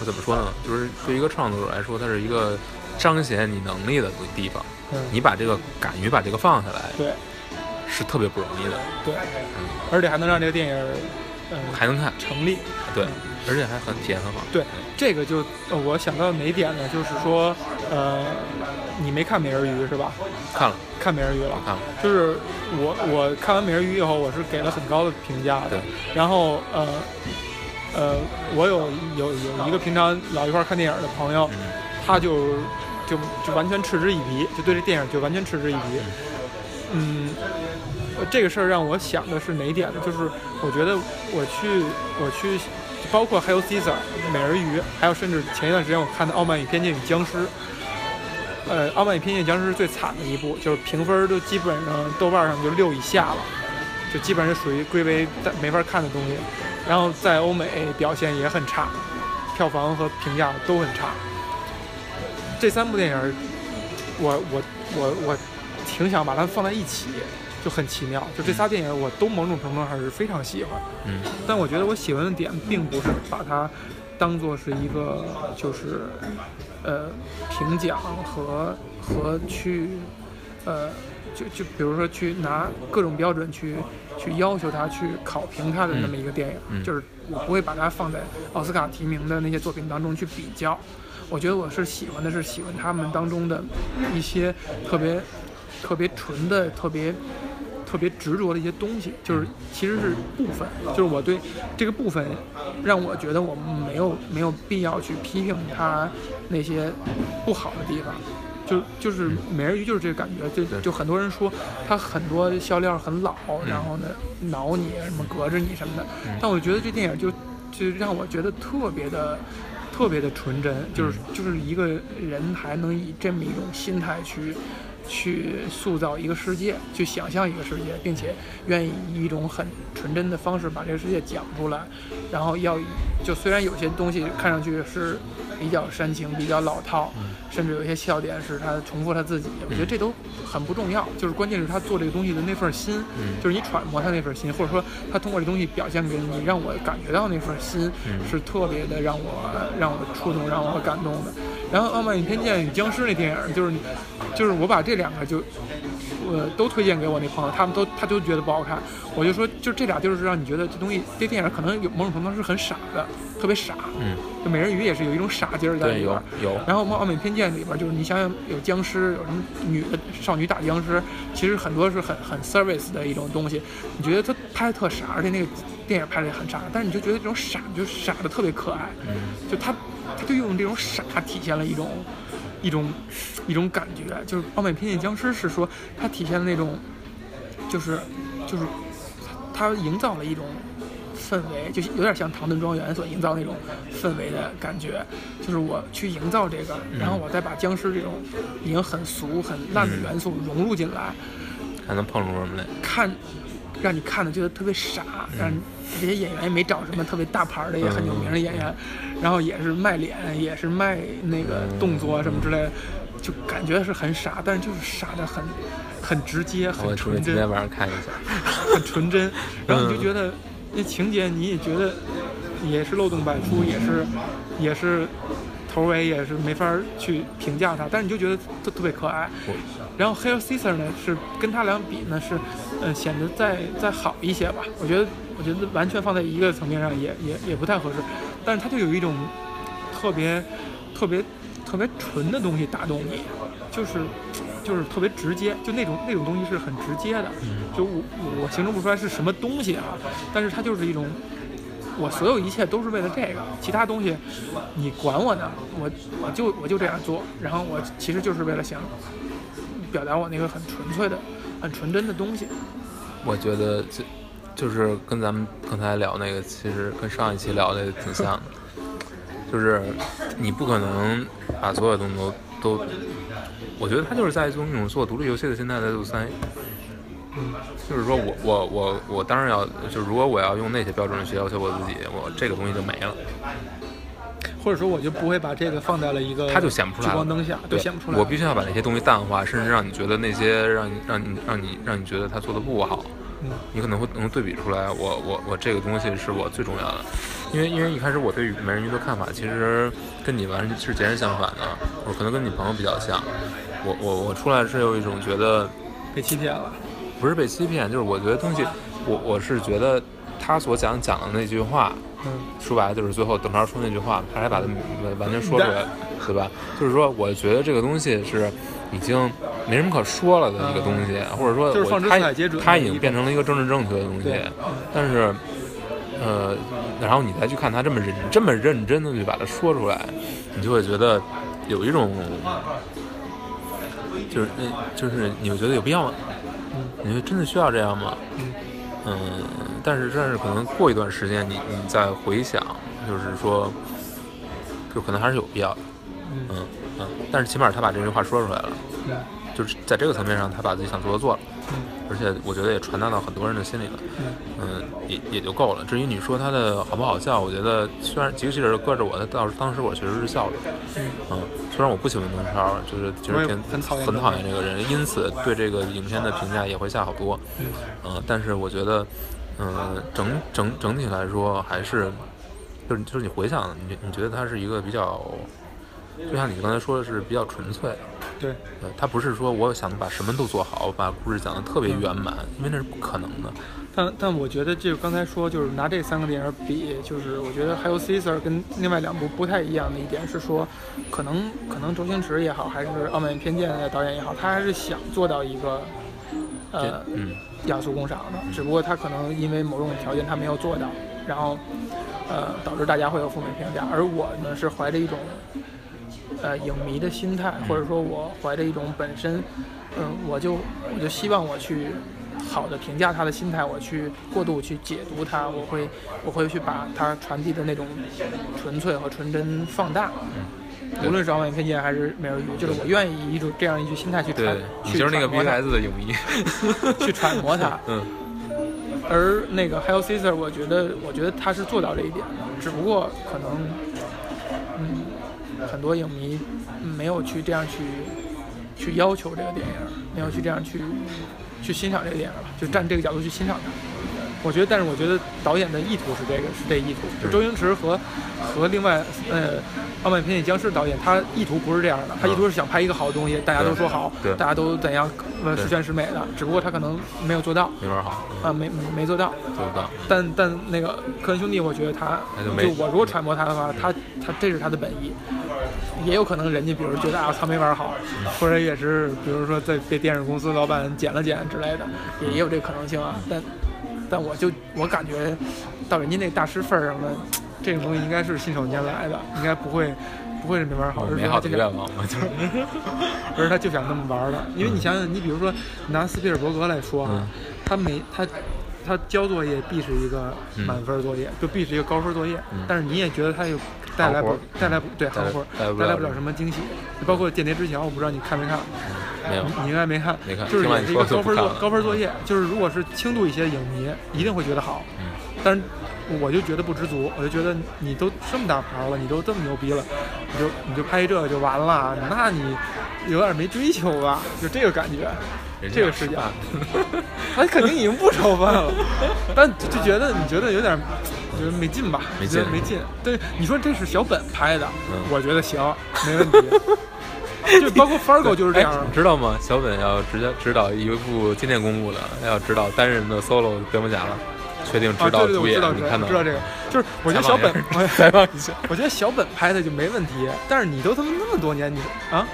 Speaker 2: 我怎么说呢？就是对一个创作者来说，它是一个彰显你能力的地方。
Speaker 1: 嗯，
Speaker 2: 你把这个敢于把这个放下来，
Speaker 1: 对
Speaker 2: 是特别不容易的，
Speaker 1: 对，而且还能让这个电影，嗯，
Speaker 2: 还能看，
Speaker 1: 成立。
Speaker 2: 对，而且还很体验很好。
Speaker 1: 对，这个就呃我想到哪点呢？就是说，呃，你没看《美人鱼》是吧？
Speaker 2: 看了，
Speaker 1: 看《美人鱼》了。
Speaker 2: 看了，
Speaker 1: 就是我我看完《美人鱼》以后，我是给了很高的评价的
Speaker 2: 对。
Speaker 1: 然后呃呃，我有有有一个平常老一块儿看电影的朋友，
Speaker 2: 嗯
Speaker 1: 他就就就完全嗤之以鼻，就对这电影就完全嗤之以鼻。嗯，呃这个事儿让我想的是哪一点呢？就是我觉得我去我去，包括还有 Caesar、美人鱼，还有甚至前一段时间我看的《傲慢与偏见与僵尸》，呃，《傲慢与偏见》僵尸是最惨的一部，就是评分都基本上豆瓣上就六以下了，就基本上属于归为没法看的东西。然后在欧美表现也很差，票房和评价都很差。这三部电影，我我我我挺想把它放在一起，就很奇妙。就这仨电影，我都某种程度上是非常喜欢。
Speaker 2: 嗯，
Speaker 1: 但我觉得我喜欢的点并不是把它当做是一个就是呃评奖和和去呃就就比如说去拿各种标准去去要求它去考评它的那么一个电影，
Speaker 2: 嗯
Speaker 1: 就是我不会把它放在奥斯卡提名的那些作品当中去比较。我觉得我是喜欢的是喜欢他们当中的一些特别特别纯的、特别特别执着的一些东西，就是其实是部分，就是我对这个部分让我觉得我没有没有必要去批评他那些不好的地方。就就是美人鱼就是这个感觉，就就很多人说它很多笑料很老，
Speaker 2: 嗯。
Speaker 1: 然后呢挠你什么隔着你什么的，
Speaker 2: 嗯。
Speaker 1: 但我觉得这电影就就让我觉得特别的特别的纯真，就是就是一个人还能以这么一种心态去去塑造一个世界，去想象一个世界，并且愿意以一种很纯真的方式把这个世界讲出来，然后要就虽然有些东西看上去是比较煽情、比较老套，甚至有一些笑点是他重复他自己，我觉得这都很不重要，就是关键是他做这个东西的那份心，
Speaker 2: 嗯。
Speaker 1: 就是你揣摩他那份心，或者说他通过这东西表现给你，让我感觉到那份心
Speaker 2: 嗯。
Speaker 1: 是特别的让我让我触动、让我感动的。然后《傲慢与偏见》与僵尸那电影，就是就是我把这两个就我都推荐给我那朋友，他们都他都觉得不好看，我就说就这俩就是让你觉得这东西这电影可能有某种程度上是很傻的，特别傻。
Speaker 2: 嗯，
Speaker 1: 就美人鱼也是有一种傻劲儿在里边儿。
Speaker 2: 有，
Speaker 1: 然后《傲慢与偏见》里边儿就是你想想有僵尸，有什么女的少女打僵尸，其实很多是很很 service 的一种东西。你觉得他拍的特傻，而且那个电影拍的也很傻，但是你就觉得这种傻就傻的特别可爱。
Speaker 2: 嗯
Speaker 1: 就他他就用这种傻体现了一种一种一种感觉，就是《傲慢与偏见僵尸》是说它体现了那种就是就是它营造了一种氛围，就是有点像唐顿庄园所营造那种氛围的感觉，就是我去营造这个，然后我再把僵尸这种已经很俗很烂的元素融入进来，
Speaker 2: 看能碰出什么来。
Speaker 1: 看让你看的觉得特别傻，让这些演员也没找什么特别大牌儿的也很有名的演员，然后也是卖脸，也是卖那个动作什么之类的，就感觉是很傻，但是就是傻的很很直接，很纯真
Speaker 2: 今天。晚上看一下。
Speaker 1: 很纯真，然后你就觉得那情节你也觉得也是漏洞百出，也是也是头尾也是没法儿去评价它，但是你就觉得特特别可爱。然后 Hail Caesar 呢是跟他俩比呢是，呃显得再再好一些吧。我觉得我觉得完全放在一个层面上也也也不太合适，但是他就有一种特别特别特别纯的东西打动你，就是就是特别直接，就那种那种东西是很直接的，就我我形容不出来是什么东西啊，但是它就是一种，我所有一切都是为了这个，其他东西你管我呢，我我就我就这样做，然后我其实就是为了想表达我那个很纯粹的、很纯真的东西。
Speaker 2: 我觉得就就是跟咱们刚才聊那个，其实跟上一期聊的挺像的，就是你不可能把所有东西都都，我觉得他就是在用那种做独立游戏的心态在做三。就是说我我我我当然要，就是如果我要用那些标准去要求我自己，我这个东西就没了。
Speaker 1: 或者说，我就不会把这个放在了一个
Speaker 2: 他就显不出来了
Speaker 1: 聚光灯下，
Speaker 2: 对，
Speaker 1: 显不出来。
Speaker 2: 我必须要把那些东西淡化，甚至让你觉得那些让你让你让你让你觉得他做的不好，
Speaker 1: 嗯
Speaker 2: 你可能会能对比出来，我我我这个东西是我最重要的，因为因为一开始我对美人鱼的看法其实跟你完全是截然相反的，我可能跟你朋友比较像，我我我出来是有一种觉得
Speaker 1: 被欺骗了。
Speaker 2: 不是被欺骗，就是我觉得东西，我我是觉得他所讲讲的那句话，
Speaker 1: 嗯，
Speaker 2: 说白了就是最后邓超说那句话，他还把它完完全说出来，对吧？就是说，我觉得这个东西是已经没什么可说了的一个东西，或者说我他他已经变成了一个政治正确的东西
Speaker 1: 对，
Speaker 2: 但是。呃，然后你再去看他这么认这么认真的去把它说出来，你就会觉得有一种，就是那，就是你会觉得有必要吗？你说真的需要这样吗？嗯，但是但是可能过一段时间你，你再回想，就是说，就可能还是有必要的。嗯嗯，但是起码他把这句话说出来了，
Speaker 1: 嗯
Speaker 2: 就是在这个层面上，他把自己想做的做了，
Speaker 1: 嗯
Speaker 2: 而且我觉得也传达到很多人的心里了，
Speaker 1: 嗯。
Speaker 2: 嗯，也也就够了。至于你说他的好不好笑，我觉得虽然吉克希尔搁着我，他当当时我确实是笑的，
Speaker 1: 嗯。
Speaker 2: 嗯，虽然我不喜欢邓超，就是其实挺
Speaker 1: 很讨厌
Speaker 2: 很讨厌这个人，因此对这个影片的评价也会下好多，
Speaker 1: 嗯。
Speaker 2: 嗯，但是我觉得，嗯，整整整体来说还是，就是就是你回想，你你觉得他是一个比较，就像你刚才说的是比较纯粹，
Speaker 1: 对，
Speaker 2: 呃，他不是说我想把什么都做好，把故事讲得特别圆满，因为那是不可能的。
Speaker 1: 但但我觉得就刚才说，就是拿这三个电影比，就是我觉得还有 Caesar 跟另外两部不太一样的一点是说，可能可能周星驰也好，还是《傲慢与偏见》的导演也好，他还是想做到一个呃
Speaker 2: 嗯
Speaker 1: 雅俗共赏的，只不过他可能因为某种条件他没有做到，然后呃导致大家会有负面评价，而我呢是怀着一种呃影迷的心态，或者说我怀着一种本身，嗯，我就我就希望我去好的评价他的心态，我去过度去解读他，我会我会去把他传递的那种纯粹和纯真放大。无论是《傲慢与偏见》还是《美人鱼》，就是我愿意以一种这样一句心态去传
Speaker 2: 对，你
Speaker 1: 去
Speaker 2: 就是那个
Speaker 1: 揣摩它
Speaker 2: BTS 的影迷。
Speaker 1: 去揣摩他。
Speaker 2: 嗯
Speaker 1: 而那个 Hell Caesar，我觉得，我觉得他是做到这一点的，只不过可能，嗯，很多影迷没有去这样去去要求这个电影，没有去这样去去欣赏这个电影吧，就站这个角度去欣赏它。我觉得，但是我觉得导演的意图是这个，是这意图。就周星驰和和另外呃《傲慢与偏见》僵尸导演，他意图不是这样的，他意图是想拍一个好的东西，大家都说好
Speaker 2: 对，
Speaker 1: 大家都怎样呃
Speaker 2: 对
Speaker 1: 十全十美的，只不过他可能没有做到。
Speaker 2: 没玩好，
Speaker 1: 啊，没没做到，
Speaker 2: 做不到。
Speaker 1: 但但那个科恩兄弟，我觉得他
Speaker 2: 那就没
Speaker 1: 我如果揣摩他的话，他他这是他的本意，也有可能人家比如觉得啊他没玩好，或者也是比如说在被电视公司老板剪了剪之类的，也也有这个可能性啊。但但我就我感觉到人家那大师份儿上了，这种东西应该是信手拈来的，应该不会不会是没玩好，而是
Speaker 2: 美好的
Speaker 1: 他就想
Speaker 2: 愿望嘛，就是
Speaker 1: 而是他就想那么玩的。因为你想想，你比如说拿斯皮尔伯格来说啊，
Speaker 2: 嗯
Speaker 1: 他每他他交作业必是一个满分作业，就必是一个高分作业。
Speaker 2: 嗯
Speaker 1: 但是你也觉得他有带来不带来不对
Speaker 2: 带来
Speaker 1: 行活
Speaker 2: 带来不了
Speaker 1: 带来不了。什么惊喜，包括《间谍之桥》，我不知道你看没看，
Speaker 2: 没有。
Speaker 1: 你你应该没看，
Speaker 2: 没看
Speaker 1: 就是也是一个高分作高分作业，就是如果是轻度一些影迷一定会觉得好，
Speaker 2: 嗯。
Speaker 1: 但是我就觉得不知足，我就觉得你都这么大牌了，你都这么牛逼了，你就你就拍这个就完了，那你有点没追求吧？就这个感觉。这个视角
Speaker 2: 吃饭，
Speaker 1: 他肯定已经不愁饭了，但就就觉得你觉得有点，觉得没劲吧？
Speaker 2: 没劲
Speaker 1: 没劲。对，你说这是小本拍的，
Speaker 2: 嗯
Speaker 1: 我觉得行，没问题。就包括 Fargo 就是这样
Speaker 2: 哎，你知道吗？小本要直接指导一部今天公布的，要指导单人的 solo 蝙蝠侠了，确定
Speaker 1: 啊，
Speaker 2: 指导
Speaker 1: 对对，我知道，
Speaker 2: 你看到
Speaker 1: 知道这个，就是我觉得小本，我
Speaker 2: 采访一下，
Speaker 1: 我觉得小本拍的就没问题，但是你都他妈那么多年，你啊，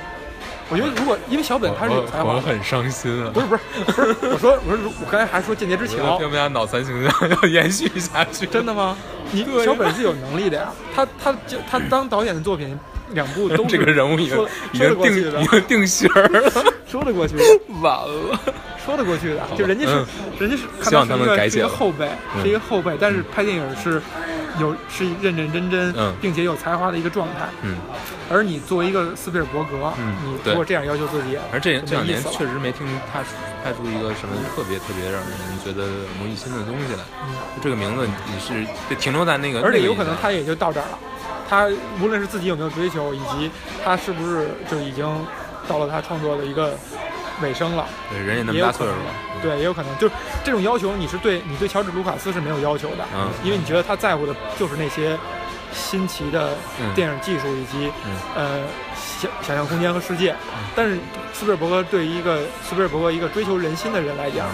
Speaker 1: 我觉得如果因为小本他是有才华，
Speaker 2: 我很伤心啊。
Speaker 1: 不是不是不是，我说我说我刚才还说《间谍之
Speaker 2: 我觉得
Speaker 1: 桥》，
Speaker 2: 蝙蝠侠脑残形象要延续下去，
Speaker 1: 真的吗？你
Speaker 2: 对。
Speaker 1: 小本是有能力的呀，他他就他当导演的作品两部都是
Speaker 2: 这个人物已经已经定已经定型儿了，
Speaker 1: 说得过去的，
Speaker 2: 完了。
Speaker 1: 说得过去的，就人家是
Speaker 2: 嗯。
Speaker 1: 人家是看
Speaker 2: 希望他
Speaker 1: 是一个是一
Speaker 2: 们改写了。
Speaker 1: 个后辈，
Speaker 2: 嗯。
Speaker 1: 是一个后辈，但是拍电影是有是认认真真
Speaker 2: 嗯，
Speaker 1: 并且有才华的一个状态。
Speaker 2: 嗯，
Speaker 1: 而你作为一个斯皮尔伯格，
Speaker 2: 嗯
Speaker 1: 你如果这样要求自己，
Speaker 2: 而这这两年确实没听他拍出一个什么特别特别让人觉得耳目一新的东西来。就这个名字你是得停留在那个，
Speaker 1: 而且有可能他也就到这儿了。他无论是自己有没有追求，以及他是不是就已经到了他创作的一个尾声了。
Speaker 2: 对人也那么
Speaker 1: 也有可能
Speaker 2: 大岁数了，
Speaker 1: 对，也有可能，就是这种要求，你是对你对乔治·卢卡斯是没有要求的，
Speaker 2: 嗯
Speaker 1: 因为你觉得他在乎的就是那些新奇的
Speaker 2: 嗯
Speaker 1: 电影技术以及、
Speaker 2: 嗯
Speaker 1: 呃想想象空间和世界。但是斯皮尔伯格对于一个斯皮尔伯格一个追求人心的人来讲，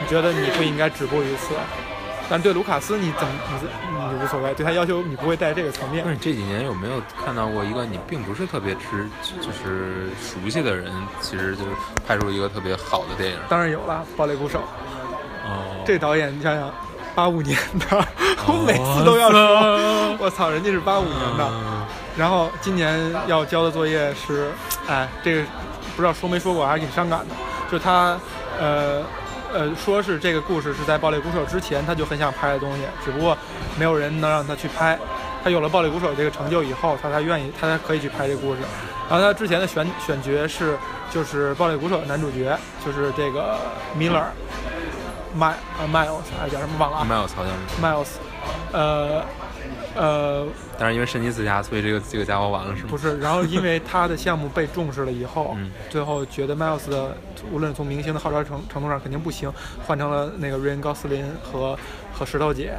Speaker 1: 你觉得你不应该止步于此。但对卢卡斯你怎么你你无所谓，对他要求你不会带这个层面
Speaker 2: 那。你这几年有没有看到过一个你并不是特别知就是熟悉的人，其实就是拍出一个特别好的电影？
Speaker 1: 当然有了《堡垒鼓手》
Speaker 2: 哦，
Speaker 1: 这导演，你想想，八五年的，我每次都要说，我操，人家是八五年的。
Speaker 2: 嗯
Speaker 1: 然后今年要交的作业是，哎，这个不知道说没说过，还是挺伤感的。就是他，呃，呃，说是这个故事是在《暴力鼓手》之前他就很想拍的东西，只不过没有人能让他去拍。他有了《暴力鼓手》这个成就以后，他才愿意，他才可以去拍这故事。然后他之前的选选角是，就是《暴力鼓手》的男主角，就是这个 Miller，麦呃 Miles 还是叫什么忘了啊
Speaker 2: ，Miles 好像是
Speaker 1: ，Miles，呃呃
Speaker 2: 但是因为神奇四侠，所以这个这个家伙完了是吗？
Speaker 1: 不是，然后因为他的项目被重视了以后，
Speaker 2: 嗯
Speaker 1: 最后觉得 Miles 的无论从明星的号召程程度上肯定不行，换成了那个瑞恩高斯林和和石头姐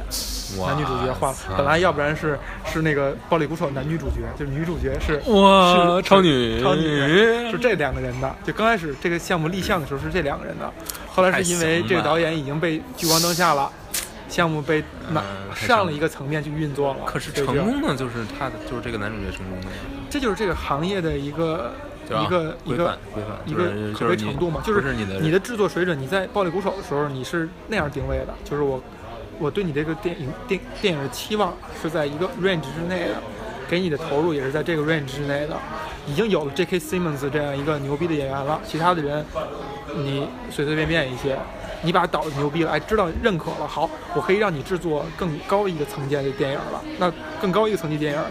Speaker 2: 哇
Speaker 1: 男女主角换了。本来要不然是是那个暴力鼓手男女主角，就是女主角是
Speaker 2: 哇
Speaker 1: 是
Speaker 2: 超女
Speaker 1: 超女是这两个人的。就刚开始这个项目立项的时候是这两个人的，后来是因为这个导演已经被聚光灯下了。项目被拿上了一个层面去运作了，
Speaker 2: 可是成功的就是他的，就是这个男主角成功的。呀，
Speaker 1: 这就是这个行业的一个一个一个
Speaker 2: 规范，
Speaker 1: 一个
Speaker 2: 就是
Speaker 1: 可悲程度嘛，就是
Speaker 2: 你的
Speaker 1: 你的制作水准，你在暴力鼓手的时候你是那样定位的，就是我我对你这个电影电电影的期望是在一个 range 之内的，给你的投入也是在这个 range 之内的，已经有了 J.K. Simmons 这样一个牛逼的演员了，其他的人你随随便便一些。你把它导牛逼了，哎，知道认可了，好，我可以让你制作更高一个层级的电影了。那更高一个层级电影，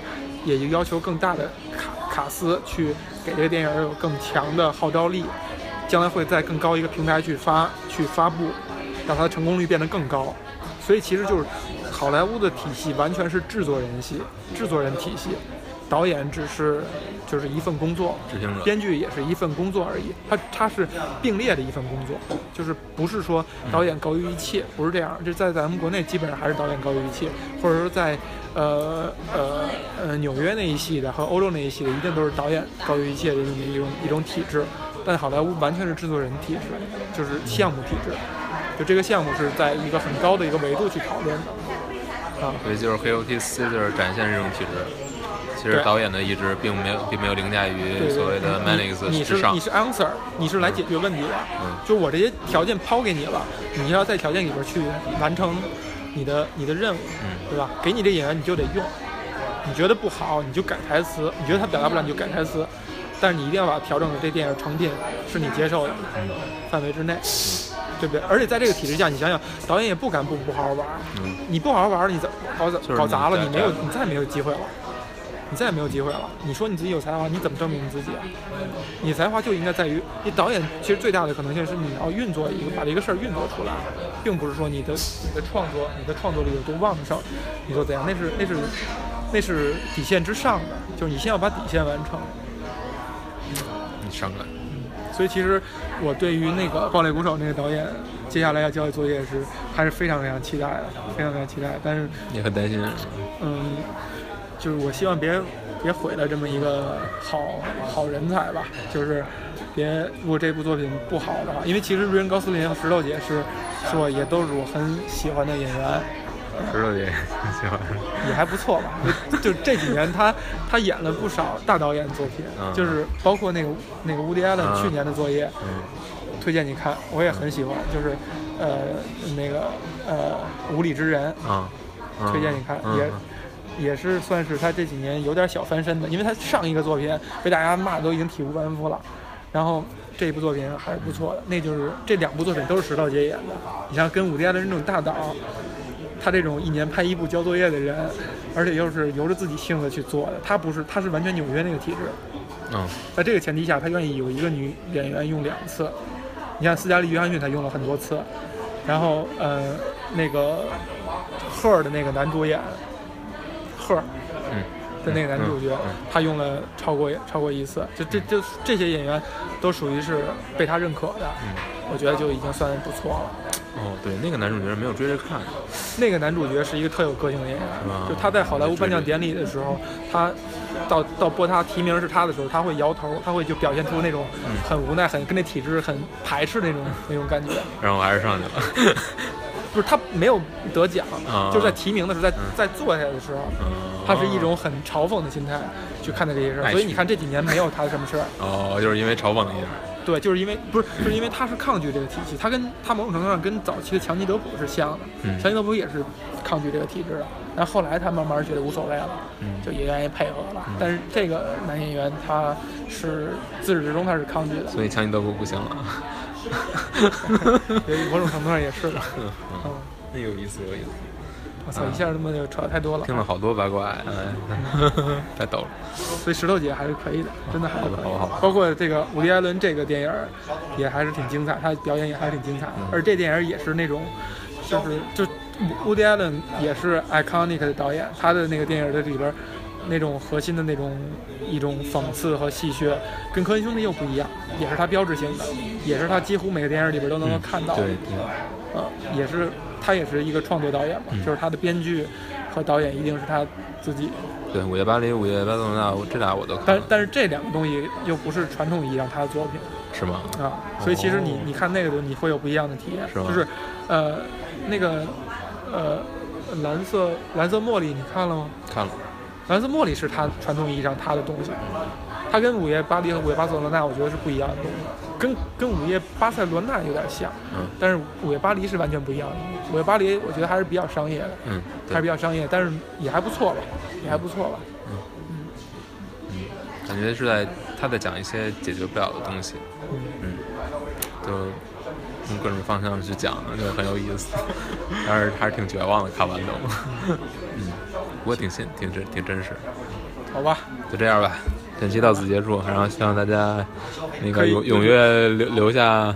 Speaker 1: 也就要求更大的卡卡斯去给这个电影有更强的号召力，将来会在更高一个平台去发去发布，让它的成功率变得更高。所以其实就是好莱坞的体系完全是制作人系、制作人体系，导演只是就是一份工作，
Speaker 2: 执行者，
Speaker 1: 编剧也是一份工作而已，它它是并列的一份工作，就是不是说导演高于一切，不是这样。这在咱们国内基本上还是导演高于一切，或者说在呃呃呃纽约那一系的和欧洲那一系的，一定都是导演高于一切的这么一种一种体制。但好莱坞完全是制作人体制，就是项目体制，就这个项目是在一个很高的一个维度去讨论的啊。
Speaker 2: 所以就是黑 OT 四就是展现这种体制。其实导演的意志并没有并没有凌驾于所谓的
Speaker 1: 你
Speaker 2: Manix
Speaker 1: 你
Speaker 2: 之上
Speaker 1: 是你。是 answer，你是来解决问题的。
Speaker 2: 嗯
Speaker 1: 就我这些条件抛给你了，你要在条件里边去完成你的你的任务，
Speaker 2: 嗯
Speaker 1: 对吧？给你这演员你就得用，你觉得不好你就改台词，你觉得他表达不了你就改台词，但是你一定要把它调整的这电影成品是你接受的范围之内，对不对？而且在这个体制下，你想想，导演也不敢不不好好玩儿，
Speaker 2: 嗯，
Speaker 1: 你不好好玩儿，你怎搞砸了，
Speaker 2: 你
Speaker 1: 你没有你再没有机会了。你再也没有机会了。你说你自己有才华，你怎么证明你自己啊？你才华就应该在于你导演，其实最大的可能性是你要运作一个把这个事儿运作出来，并不是说你的你的创作你的创作力有多旺盛，你说怎样？那是那是那是底线之上的，就是你先要把底线完成。
Speaker 2: 你伤感。
Speaker 1: 所以其实我对于那个《爆裂鼓手》那个导演接下来要交的作业是还是非常非常期待的，非常非常期待。但是
Speaker 2: 你很担心，
Speaker 1: 嗯，就是我希望别别毁了这么一个好好人才吧，就是别如果这部作品不好的话，因为其实瑞恩高斯林和石头姐是是我也都是我很喜欢的演员，
Speaker 2: 石头姐挺喜欢。
Speaker 1: 也还不错吧。就就这几年他他演了不少大导演作品，
Speaker 2: 嗯。
Speaker 1: 就是包括那个那个乌迪艾伦
Speaker 2: 嗯。
Speaker 1: 去年的作业，
Speaker 2: 嗯。
Speaker 1: 推荐你看，我也很喜欢，就是呃那个呃无理之人，
Speaker 2: 啊，嗯。
Speaker 1: 推荐你看，
Speaker 2: 嗯。
Speaker 1: 也也是算是他这几年有点小翻身的，因为他上一个作品被大家骂的都已经体无完肤了，然后这一部作品还是不错的，那就是这两部作品都是石头姐演的，你像跟伍迪·艾伦这种大导，他这种一年拍一部交作业的人，而且又是由着自己性子去做的，他不是他是完全纽约那个体制，
Speaker 2: 嗯
Speaker 1: 在这个前提下，他愿意有一个女演员用两次。你看斯嘉丽·约翰逊，他用了很多次，然后呃，那个赫尔的那个男主演，赫
Speaker 2: 嗯
Speaker 1: 的那个男主角，他用了超过超过一次。就这这这些演员都属于是被他认可的，
Speaker 2: 嗯。
Speaker 1: 我觉得就已经算不错了。
Speaker 2: 哦，对，那个男主角没有追着看。
Speaker 1: 那个男主角是一个特有个性的演员就他在好莱坞颁奖典礼的时候，他到到播他提名是他的时候，他会摇头，他会就表现出那种
Speaker 2: 嗯
Speaker 1: 很无奈、很跟那体制很排斥那种那种感觉。
Speaker 2: 然后我还是上去了。
Speaker 1: 不是他没有得奖，
Speaker 2: 啊。
Speaker 1: 就是在提名的时候，在
Speaker 2: 嗯。
Speaker 1: 在坐下的时候，
Speaker 2: 嗯。
Speaker 1: 他是一种很嘲讽的心态去看待这些事儿。所以你看这几年没有他什么事儿，
Speaker 2: 哦，就是因为嘲讽了一下。
Speaker 1: 对，就是因为不是，就是因为他是抗拒这个体系，他跟他某种程度上跟早期的强尼德普是像的，
Speaker 2: 嗯。
Speaker 1: 强尼德普也是抗拒这个体制的，但后来他慢慢觉得无所谓了，
Speaker 2: 嗯。
Speaker 1: 就也愿意配合了。但是这个男演员他是自始至终他是抗拒的，
Speaker 2: 所以强尼德普不行了。
Speaker 1: 所以某种程度上也是的。
Speaker 2: 嗯
Speaker 1: 嗯，
Speaker 2: 那有意思，有意思。
Speaker 1: 我操，一下他妈就扯太多了。
Speaker 2: 听了好多八卦，哎，太逗了。
Speaker 1: 所以石头姐还是可以的，真的还是可以
Speaker 2: 好好。
Speaker 1: 包括这个伍迪·艾伦这个电影儿也还是挺精彩，他表演也还是挺精彩的。而这电影也是那种，就是就伍迪·艾伦也是 iconic 的导演，他的那个电影的里边儿那种核心的那种一种讽刺和戏谑，跟科恩兄弟又不一样，也是他标志性的，也是他几乎每个电影里边都能够看到的。
Speaker 2: 对对，
Speaker 1: 呃，也是他也是一个创作导演嘛，就是他的编剧和导演一定是他自己。
Speaker 2: 对，午夜巴黎、午夜巴塞罗那，这俩我都看，
Speaker 1: 但但是这两个东西又不是传统意义上他的作品
Speaker 2: 是吗？
Speaker 1: 啊，所以其实你
Speaker 2: 哦
Speaker 1: 你看那个东西，你会有不一样的体验，
Speaker 2: 是吗
Speaker 1: 就是呃那个呃蓝色蓝色茉莉你看了吗？
Speaker 2: 看了，
Speaker 1: 蓝色茉莉是他传统意义上他的东西，它跟午夜巴黎和午夜巴塞罗那我觉得是不一样的东西，跟跟午夜巴塞罗那有点像，
Speaker 2: 嗯。
Speaker 1: 但是午夜巴黎是完全不一样的。午夜巴黎我觉得还是比较商业的，
Speaker 2: 嗯，
Speaker 1: 还是比，较商业，但是也还不错吧，也还不错吧。嗯，嗯。
Speaker 2: 感觉是在他在讲一些解决不了的东西，
Speaker 1: 嗯，
Speaker 2: 嗯，就从各种方向去讲，就很有意思，但是还是挺绝望的，看完都，嗯，不过挺新，挺真，挺真实。
Speaker 1: 好吧，
Speaker 2: 就这样吧，本期到此结束，然后希望大家那个踊踊跃留留下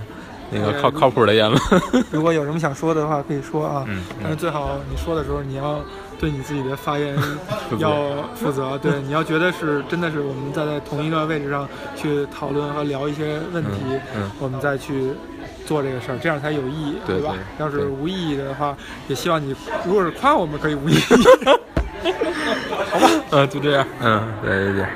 Speaker 2: 那个靠靠谱的言论。
Speaker 1: 如果有什么想说的话，可以说啊。
Speaker 2: 嗯
Speaker 1: 但是最好你说的时候，你要对你自己的发言 要负责。对，你要觉得是真的是我们站在同一个位置上去讨论和聊一些问题，
Speaker 2: 嗯嗯
Speaker 1: 我们再去做这个事儿，这样才有意义，吧？
Speaker 2: 对对
Speaker 1: 要是无意义的话，也希望你如果是夸我们，可以无意义。
Speaker 2: 好吧，嗯，就这样，嗯，再见，再。